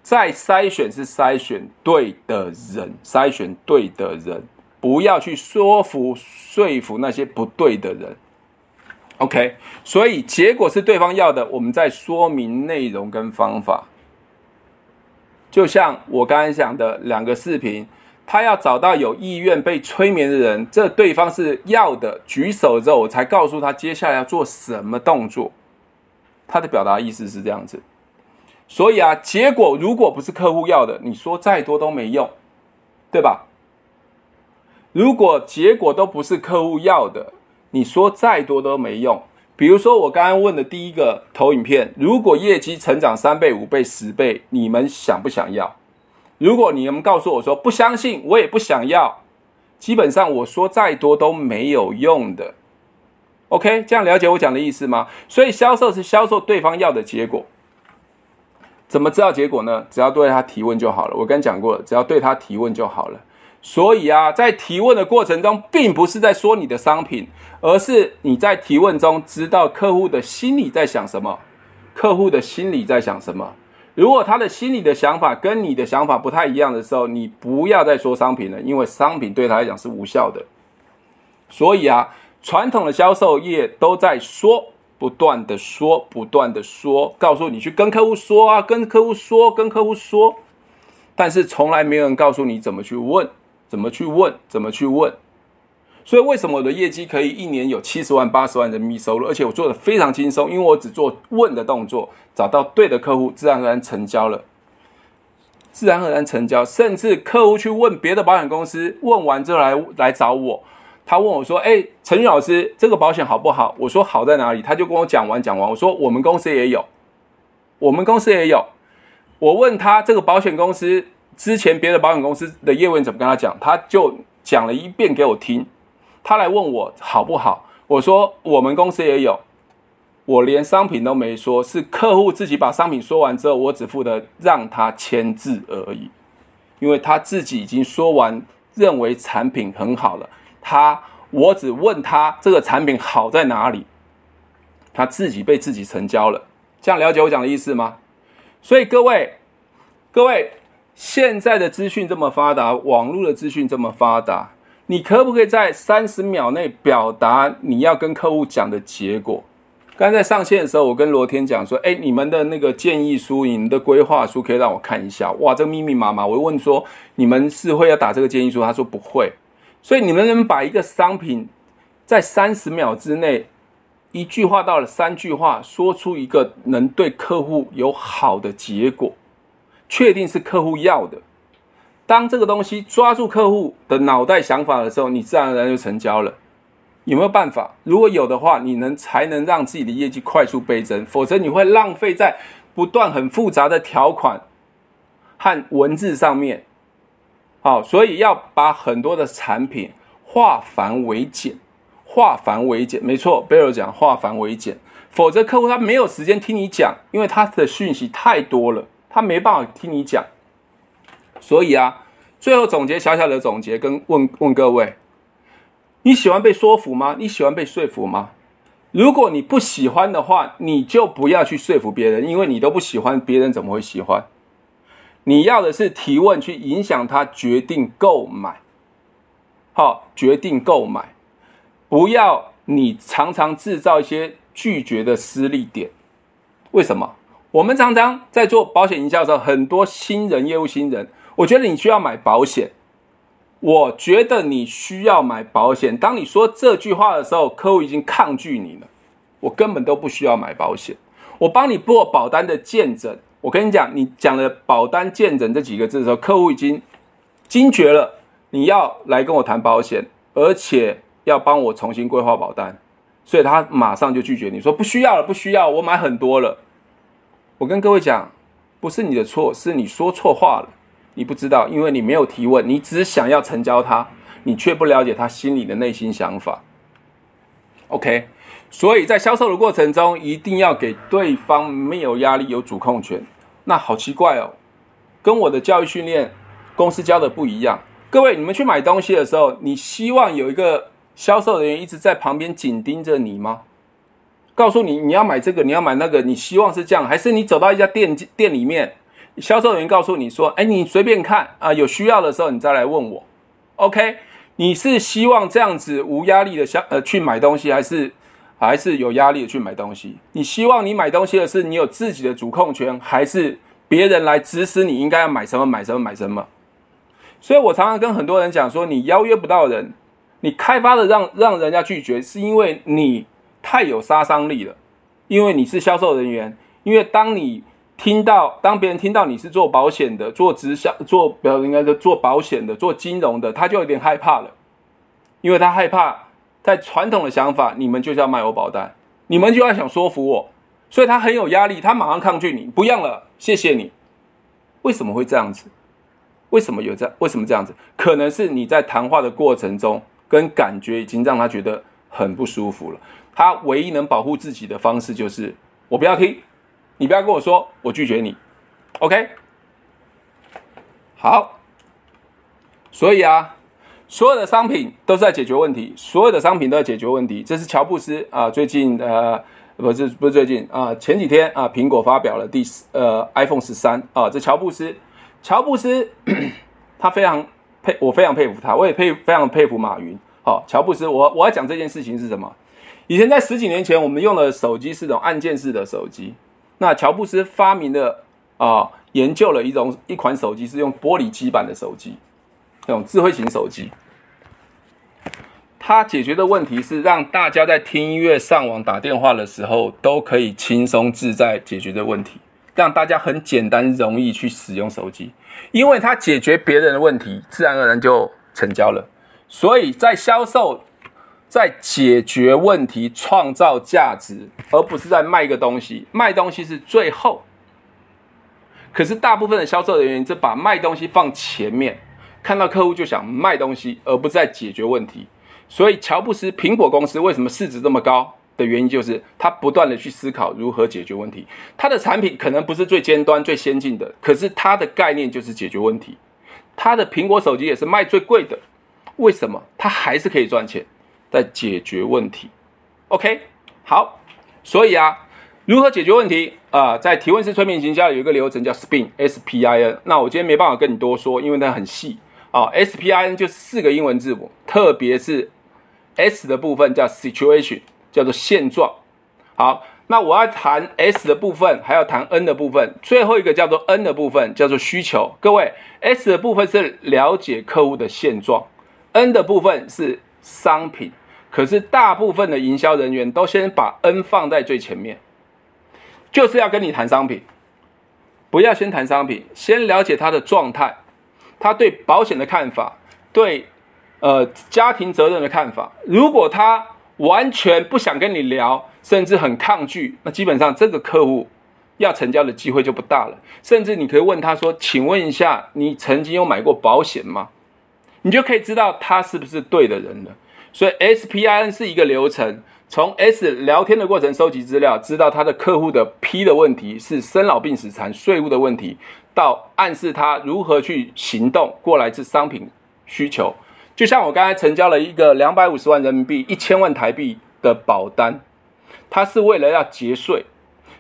在筛选是筛选对的人，筛选对的人，不要去说服说服那些不对的人。OK，所以结果是对方要的，我们在说明内容跟方法。就像我刚才讲的两个视频，他要找到有意愿被催眠的人，这对方是要的，举手之后我才告诉他接下来要做什么动作。他的表达意思是这样子。所以啊，结果如果不是客户要的，你说再多都没用，对吧？如果结果都不是客户要的，你说再多都没用。比如说我刚刚问的第一个投影片，如果业绩成长三倍、五倍、十倍，你们想不想要？如果你们告诉我说不相信，我也不想要，基本上我说再多都没有用的。OK，这样了解我讲的意思吗？所以销售是销售对方要的结果。怎么知道结果呢？只要对他提问就好了。我刚讲过了，只要对他提问就好了。所以啊，在提问的过程中，并不是在说你的商品，而是你在提问中知道客户的心里在想什么。客户的心里在想什么？如果他的心里的想法跟你的想法不太一样的时候，你不要再说商品了，因为商品对他来讲是无效的。所以啊，传统的销售业都在说。不断的说，不断的说，告诉你去跟客户说啊，跟客户说，跟客户说，但是从来没有人告诉你怎么去问，怎么去问，怎么去问。所以为什么我的业绩可以一年有七十万、八十万人民币收入，而且我做的非常轻松，因为我只做问的动作，找到对的客户，自然而然成交了，自然而然成交，甚至客户去问别的保险公司，问完之后来来找我，他问我说：“哎，陈宇老师，这个保险好不好？”我说：“好在哪里？”他就跟我讲完讲完，我说：“我们公司也有，我们公司也有。”我问他这个保险公司之前别的保险公司的业务员怎么跟他讲，他就讲了一遍给我听。他来问我好不好？我说我们公司也有，我连商品都没说，是客户自己把商品说完之后，我只负责让他签字而已，因为他自己已经说完，认为产品很好了。他我只问他这个产品好在哪里，他自己被自己成交了。这样了解我讲的意思吗？所以各位，各位，现在的资讯这么发达，网络的资讯这么发达。你可不可以在三十秒内表达你要跟客户讲的结果？刚才在上线的时候，我跟罗天讲说：“哎，你们的那个建议书、你们的规划书，可以让我看一下。”哇，这个密密麻麻。我问说：“你们是会要打这个建议书？”他说：“不会。”所以你们能把一个商品在三十秒之内，一句话到了三句话，说出一个能对客户有好的结果，确定是客户要的。当这个东西抓住客户的脑袋想法的时候，你自然而然就成交了。有没有办法？如果有的话，你能才能让自己的业绩快速倍增，否则你会浪费在不断很复杂的条款和文字上面。好，所以要把很多的产品化繁为简，化繁为简。没错贝尔讲化繁为简，否则客户他没有时间听你讲，因为他的讯息太多了，他没办法听你讲。所以啊，最后总结小小的总结，跟问问各位：你喜欢被说服吗？你喜欢被说服吗？如果你不喜欢的话，你就不要去说服别人，因为你都不喜欢，别人怎么会喜欢？你要的是提问去影响他决定购买。好，决定购买，不要你常常制造一些拒绝的失利点。为什么？我们常常在做保险营销的时候，很多新人业务新人。我觉得你需要买保险。我觉得你需要买保险。当你说这句话的时候，客户已经抗拒你了。我根本都不需要买保险。我帮你做保单的见证。我跟你讲，你讲了保单见证这几个字的时候，客户已经惊觉了。你要来跟我谈保险，而且要帮我重新规划保单，所以他马上就拒绝你说不需要了，不需要，我买很多了。我跟各位讲，不是你的错，是你说错话了。你不知道，因为你没有提问，你只想要成交他，你却不了解他心里的内心想法。OK，所以在销售的过程中，一定要给对方没有压力、有主控权。那好奇怪哦，跟我的教育训练公司教的不一样。各位，你们去买东西的时候，你希望有一个销售人员一直在旁边紧盯着你吗？告诉你你要买这个，你要买那个，你希望是这样，还是你走到一家店店里面？销售人员告诉你说：“哎，你随便看啊，有需要的时候你再来问我。”OK，你是希望这样子无压力的销呃去买东西，还是还是有压力的去买东西？你希望你买东西的是你有自己的主控权，还是别人来指使你应该要买什么买什么买什么？所以我常常跟很多人讲说：你邀约不到人，你开发的让让人家拒绝，是因为你太有杀伤力了，因为你是销售人员，因为当你。听到，当别人听到你是做保险的、做直销、做不要应该是做保险的、做金融的，他就有点害怕了，因为他害怕在传统的想法，你们就是要卖我保单，你们就要想说服我，所以他很有压力，他马上抗拒你，不要了，谢谢你。为什么会这样子？为什么有这？为什么这样子？可能是你在谈话的过程中跟感觉已经让他觉得很不舒服了，他唯一能保护自己的方式就是我不要听。你不要跟我说，我拒绝你，OK？好，所以啊，所有的商品都是在解决问题，所有的商品都在解决问题。这是乔布斯啊，最近呃，不是不是最近啊，前几天啊，苹果发表了第呃 iPhone 十三啊，这乔布斯，乔布斯 他非常佩，我非常佩服他，我也佩非常佩服马云。好，乔布斯，我我要讲这件事情是什么？以前在十几年前，我们用的手机是种按键式的手机。那乔布斯发明的啊，研究了一种一款手机，是用玻璃基板的手机，这种智慧型手机。它解决的问题是让大家在听音乐、上网、打电话的时候都可以轻松自在解决的问题，让大家很简单容易去使用手机，因为它解决别人的问题，自然而然就成交了。所以在销售，在解决问题、创造价值，而不是在卖一个东西。卖东西是最后，可是大部分的销售人员就把卖东西放前面，看到客户就想卖东西，而不是在解决问题。所以，乔布斯苹果公司为什么市值这么高的原因，就是他不断的去思考如何解决问题。他的产品可能不是最尖端、最先进的，可是他的概念就是解决问题。他的苹果手机也是卖最贵的，为什么？他还是可以赚钱，在解决问题。OK，好，所以啊，如何解决问题啊、在提问式催眠行销有一个流程叫 SPIN，S-P-I-N。那我今天没办法跟你多说，因为它很细哦。S-P-I-N 就是四个英文字母，特别是。S 的部分叫 situation，叫做现状。好，那我要谈 S 的部分，还要谈 N 的部分。最后一个叫做 N 的部分，叫做需求。各位，S 的部分是了解客户的现状，N 的部分是商品。可是大部分的营销人员都先把 N 放在最前面，就是要跟你谈商品，不要先谈商品，先了解他的状态，他对保险的看法，对。呃，家庭责任的看法，如果他完全不想跟你聊，甚至很抗拒，那基本上这个客户要成交的机会就不大了。甚至你可以问他说：“请问一下，你曾经有买过保险吗？”你就可以知道他是不是对的人了。所以 SPIN 是一个流程，从 S 聊天的过程收集资料，知道他的客户的 P 的问题是生老病死残税务的问题，到暗示他如何去行动，过来是商品需求。就像我刚才成交了一个两百五十万人民币、一千万台币的保单，他是为了要节税，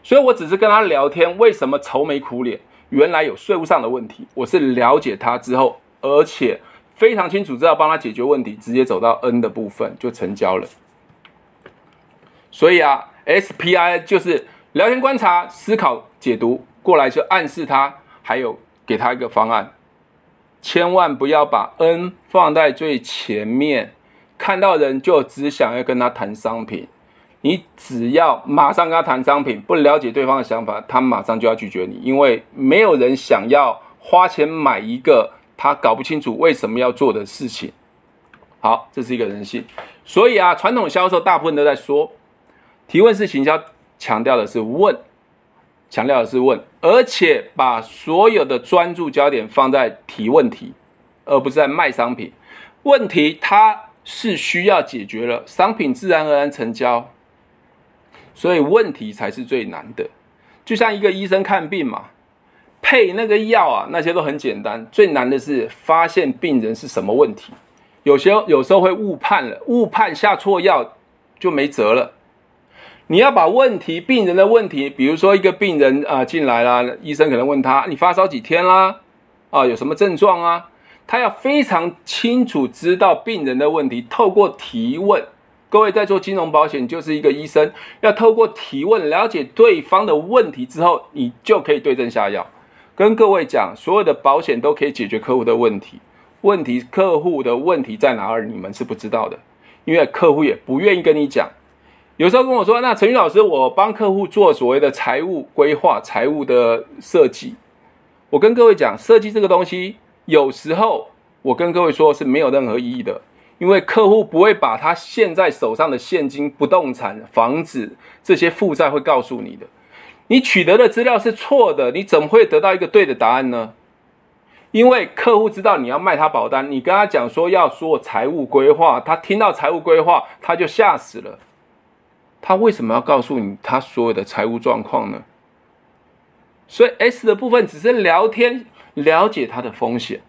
所以我只是跟他聊天，为什么愁眉苦脸？原来有税务上的问题。我是了解他之后，而且非常清楚知道帮他解决问题，直接走到 N 的部分就成交了。所以啊，SPI 就是聊天、观察、思考、解读过来，就暗示他，还有给他一个方案。千万不要把 N 放在最前面，看到人就只想要跟他谈商品。你只要马上跟他谈商品，不了解对方的想法，他马上就要拒绝你，因为没有人想要花钱买一个他搞不清楚为什么要做的事情。好，这是一个人性。所以啊，传统销售大部分都在说，提问式行销强调的是问。强调的是问，而且把所有的专注焦点放在提问题，而不是在卖商品。问题它是需要解决了，商品自然而然成交。所以问题才是最难的。就像一个医生看病嘛，配那个药啊，那些都很简单。最难的是发现病人是什么问题。有些有时候会误判了，误判下错药就没辙了。你要把问题，病人的问题，比如说一个病人啊、进来了，医生可能问他，你发烧几天啦？啊，有什么症状啊？他要非常清楚知道病人的问题，透过提问。各位在做金融保险，就是一个医生，要透过提问了解对方的问题之后，你就可以对症下药。跟各位讲，所有的保险都可以解决客户的问题，问题客户的问题在哪儿，你们是不知道的，因为客户也不愿意跟你讲。有时候跟我说：“那陈宇老师，我帮客户做所谓的财务规划、财务的设计。”我跟各位讲，设计这个东西，有时候我跟各位说是没有任何意义的，因为客户不会把他现在手上的现金、不动产、房子这些负债会告诉你的。你取得的资料是错的，你怎么会得到一个对的答案呢？因为客户知道你要卖他保单，你跟他讲说要做财务规划，他听到财务规划他就吓死了。他为什么要告诉你他所有的财务状况呢？所以 S 的部分只是聊天，了解他的风险。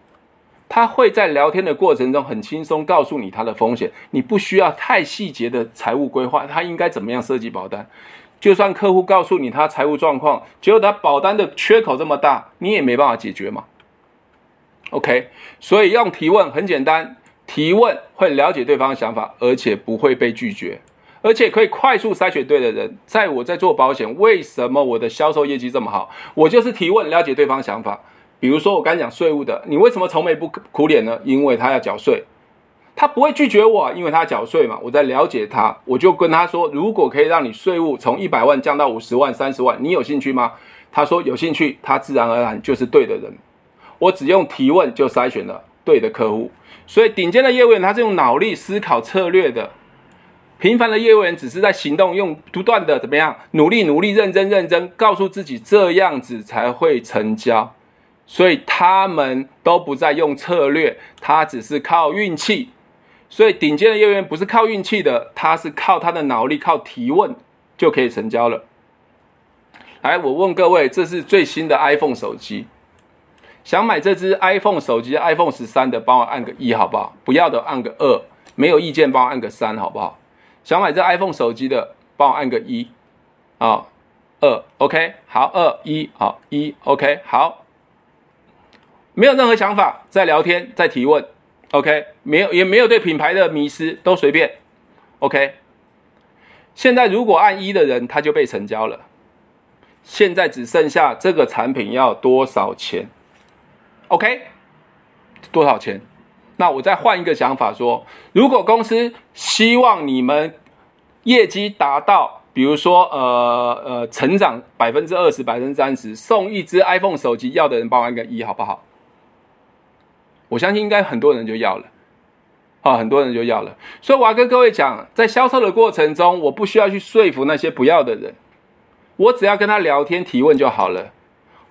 他会在聊天的过程中很轻松告诉你他的风险，你不需要太细节的财务规划，他应该怎么样设计保单。就算客户告诉你他财务状况，结果他保单的缺口这么大，你也没办法解决嘛。OK，所以用提问很简单，提问会了解对方的想法，而且不会被拒绝。而且可以快速筛选对的人。在我在做保险，为什么我的销售业绩这么好？我就是提问，了解对方想法。比如说我刚讲税务的，你为什么愁眉不苦脸呢？因为他要缴税。他不会拒绝我，因为他缴税嘛。我在了解他，我就跟他说，如果可以让你税务从一百万降到五十万、三十万，你有兴趣吗？他说有兴趣，他自然而然就是对的人。我只用提问就筛选了对的客户，所以顶尖的业务员他是用脑力思考策略的，平凡的业务员只是在行动，用不断的怎么样努力、努力、认真、认真，告诉自己这样子才会成交。所以他们都不再用策略，他只是靠运气。所以顶尖的业务员不是靠运气的，他是靠他的脑力，靠提问就可以成交了。来，我问各位，这是最新的 iPhone 手机，想买这支 iPhone 手机 iPhone 十三的，帮我按个一好不好？不要的按个二，没有意见帮我按个三好不好？想买这 iPhone 手机的，帮我按个一，啊，二，OK，好，二一，好，一，OK，好，没有任何想法，在聊天，在提问。OK，没有也没有对品牌的迷失，都随便。OK，现在如果按一的人，他就被成交了。现在只剩下这个产品要多少钱？OK，多少钱？那我再换一个想法说，如果公司希望你们业绩达到，比如说呃呃成长百分之二十、百分之三十，送一支 iPhone 手机，要的人帮我按个一，好不好？我相信应该很多人就要了，啊，很多人就要了。所以我要跟各位讲，在销售的过程中，我不需要去说服那些不要的人，我只要跟他聊天提问就好了。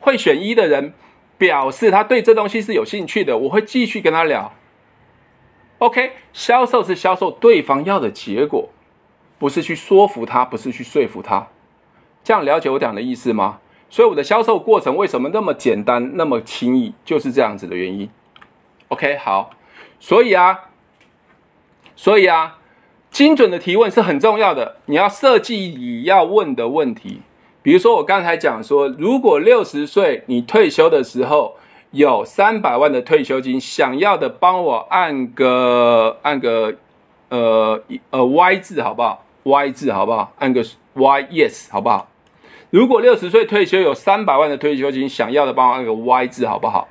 会选一的人表示他对这东西是有兴趣的，我会继续跟他聊。OK，销售是销售对方要的结果，不是去说服他，不是去说服他。这样了解我讲的意思吗？所以我的销售过程为什么那么简单，那么轻易，就是这样子的原因。OK，好，所以啊，所以啊，精准的提问是很重要的。你要设计你要问的问题，比如说我刚才讲说，如果六十岁你退休的时候有三百万的退休金，想要的帮我按个按个呃呃 Y 字好不好？Y 字好不好？按个 Y Yes 好不好？如果六十岁退休有三百万的退休金，想要的帮我按个 Y 字好不好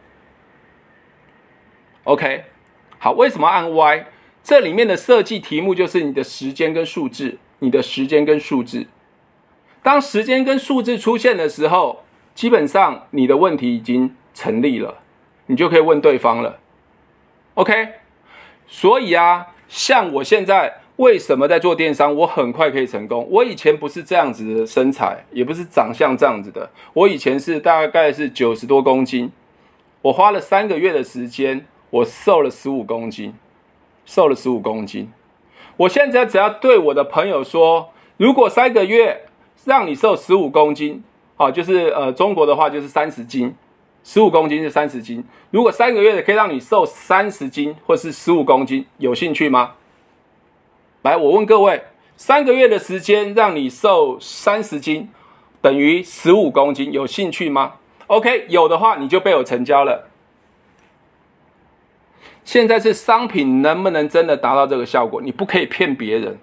？OK，好，为什么按 Y？这里面的设计题目就是你的时间跟数字，你的时间跟数字。当时间跟数字出现的时候，基本上你的问题已经成立了，你就可以问对方了。OK，所以啊，像我现在为什么在做电商，我很快可以成功。我以前不是这样子的身材，也不是长相这样子的，我以前是大概是九十多公斤，我花了三个月的时间。我瘦了十五公斤，瘦了十五公斤。我现在只要对我的朋友说，如果三个月让你瘦十五公斤，好，就是呃中国的话就是三十斤，十五公斤是三十斤。如果三个月的可以让你瘦三十斤或是十五公斤，有兴趣吗？来，我问各位，三个月的时间让你瘦三十斤，等于十五公斤，有兴趣吗？OK，有的话你就被我成交了。现在是商品能不能真的达到这个效果？你不可以骗别人，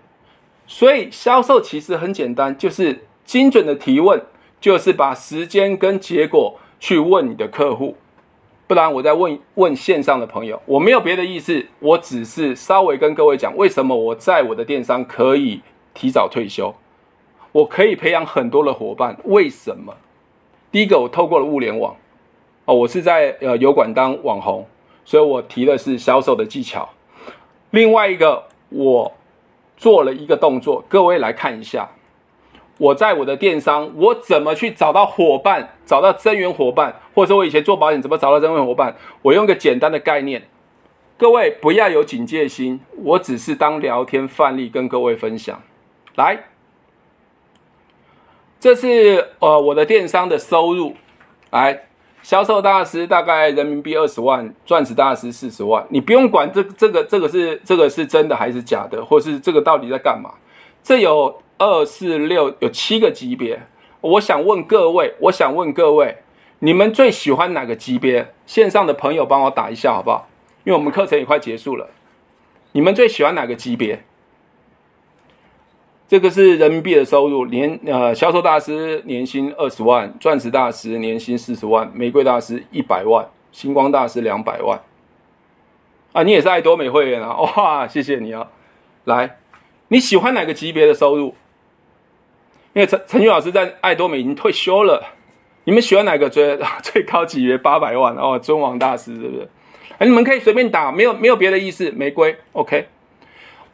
所以销售其实很简单，就是精准的提问，就是把时间跟结果去问你的客户。不然我再问问线上的朋友，我没有别的意思，我只是稍微跟各位讲，为什么我在我的电商可以提早退休，我可以培养很多的伙伴。为什么？第一个，我透过了物联网，哦，我是在呃油管当网红。所以我提的是销售的技巧。另外一个，我做了一个动作，各位来看一下。我在我的电商，我怎么去找到伙伴，找到增援伙伴，或者说我以前做保险怎么找到增援伙伴？我用一个简单的概念，各位不要有警戒心，我只是当聊天范例跟各位分享。来，这是呃我的电商的收入，来。销售大师大概人民币二十万，钻石大师四十万。你不用管这这个这个是这个是真的还是假的，或是这个到底在干嘛？这有二四六有七个级别。我想问各位，我想问各位，你们最喜欢哪个级别？线上的朋友帮我打一下好不好？因为我们课程也快结束了。你们最喜欢哪个级别？这个是人民币的收入，年呃销售大师年薪二十万，钻石大师年薪四十万，玫瑰大师一百万，星光大师两百万。啊，你也是爱多美会员啊，哇，谢谢你啊。来，你喜欢哪个级别的收入？因为陈陈俊老师在爱多美已经退休了，你们喜欢哪个最 最高级别八百万哦？尊王大师是不是？哎，你们可以随便打，没有没有别的意思，玫瑰，OK。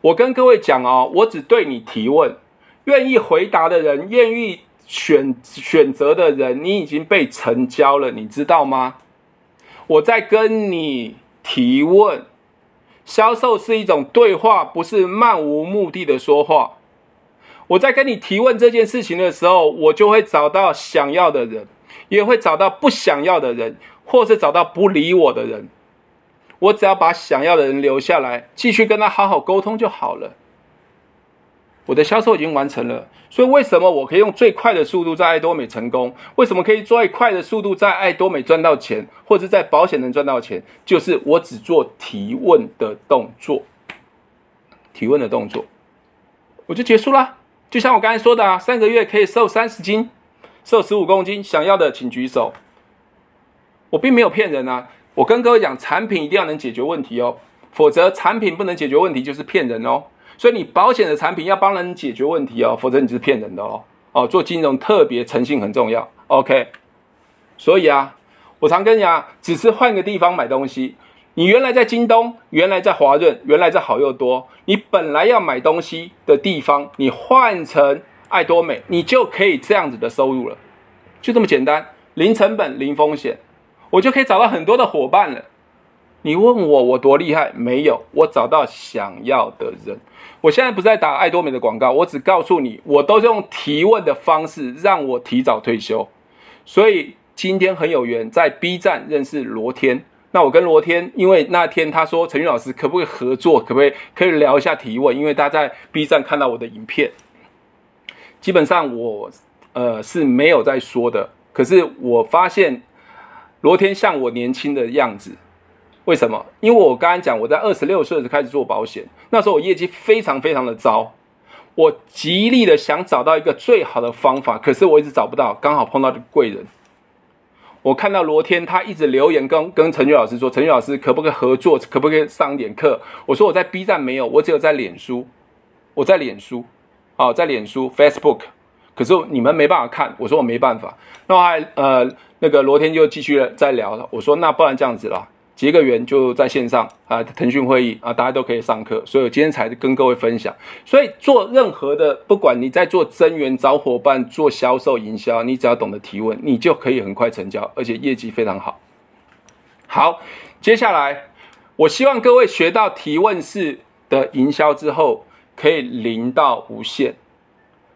我跟各位讲哦，我只对你提问，愿意回答的人，愿意选选择的人，你已经被成交了，你知道吗？我在跟你提问，销售是一种对话，不是漫无目的的说话。我在跟你提问这件事情的时候，我就会找到想要的人，也会找到不想要的人，或是找到不理我的人。我只要把想要的人留下来，继续跟他好好沟通就好了。我的销售已经完成了，所以为什么我可以用最快的速度在爱多美成功？为什么可以最快的速度在爱多美赚到钱，或者在保险能赚到钱？就是我只做提问的动作，提问的动作，我就结束啦。就像我刚才说的啊，三个月可以瘦三十斤，瘦十五公斤，想要的请举手。我并没有骗人啊，我跟各位讲，产品一定要能解决问题哦，否则产品不能解决问题就是骗人哦。所以你保险的产品要帮人解决问题哦，否则你就是骗人的哦。哦，做金融特别诚信很重要。OK，所以啊，我常跟你讲，只是换个地方买东西。你原来在京东，原来在华润，原来在好又多。你本来要买东西的地方，你换成爱多美，你就可以这样子的收入了，就这么简单，零成本、零风险，我就可以找到很多的伙伴了。你问我我多厉害？没有，我找到想要的人。我现在不是在打爱多美的广告，我只告诉你，我都是用提问的方式让我提早退休。所以今天很有缘，在 B 站认识罗天。那我跟罗天，因为那天他说陈宇老师可不可以合作，可不可以可以聊一下提问？因为他在 B 站看到我的影片，基本上我呃是没有在说的。可是我发现罗天像我年轻的样子。为什么？因为我刚才讲，我在二十六岁就开始做保险，那时候我业绩非常非常的糟，我极力的想找到一个最好的方法，可是我一直找不到，刚好碰到贵人。我看到罗天，他一直留言跟跟陈宇老师说，陈宇老师可不可以合作，可不可以上点课？我说我在 B 站没有，我只有在脸书，我在脸书，哦，在脸书 Facebook，可是你们没办法看，我说我没办法，那我还呃那个罗天就继续在聊了，我说那不然这样子了。结个缘就在线上啊，腾讯会议啊，大家都可以上课，所以我今天才跟各位分享。所以做任何的，不管你在做增员、找伙伴、做销售、营销，你只要懂得提问，你就可以很快成交，而且业绩非常好。好，接下来我希望各位学到提问式的营销之后，可以零到无限。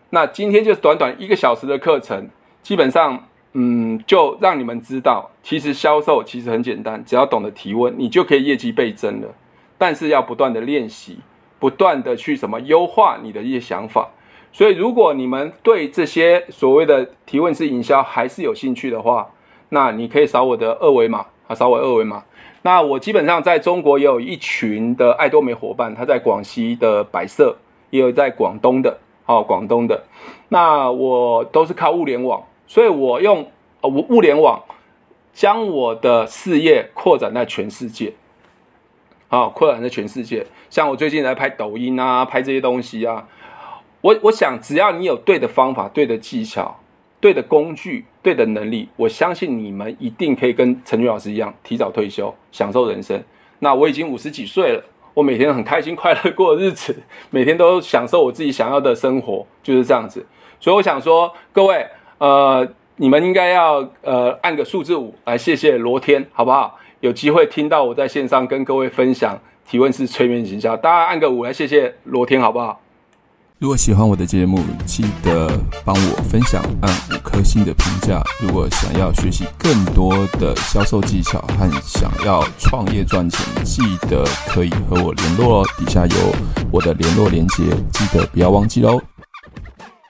那今天就是短短一个小时的课程，基本上。嗯，就让你们知道，其实销售其实很简单，只要懂得提问，你就可以业绩倍增了。但是要不断的练习，不断的去什么优化你的一些想法。所以，如果你们对这些所谓的提问式营销还是有兴趣的话，那你可以扫我的二维码啊，扫我二维码。那我基本上在中国也有一群的爱多美伙伴，他在广西的百色，也有在广东的，哦，广东的。那我都是靠物联网。所以我用呃物物联网将我的事业扩展在全世界，啊，扩展在全世界。像我最近在拍抖音啊，拍这些东西啊，我我想只要你有对的方法、对的技巧、对的工具、对的能力，我相信你们一定可以跟陈俊老师一样提早退休，享受人生。那我已经五十几岁了，我每天很开心、快乐过日子，每天都享受我自己想要的生活，就是这样子。所以我想说，各位。呃，你们应该要呃按个数字五来谢谢罗天，好不好？有机会听到我在线上跟各位分享提问式催眠营销，大家按个五来谢谢罗天，好不好？如果喜欢我的节目，记得帮我分享，按五颗星的评价。如果想要学习更多的销售技巧和想要创业赚钱，记得可以和我联络哦，底下有我的联络链接，记得不要忘记哦。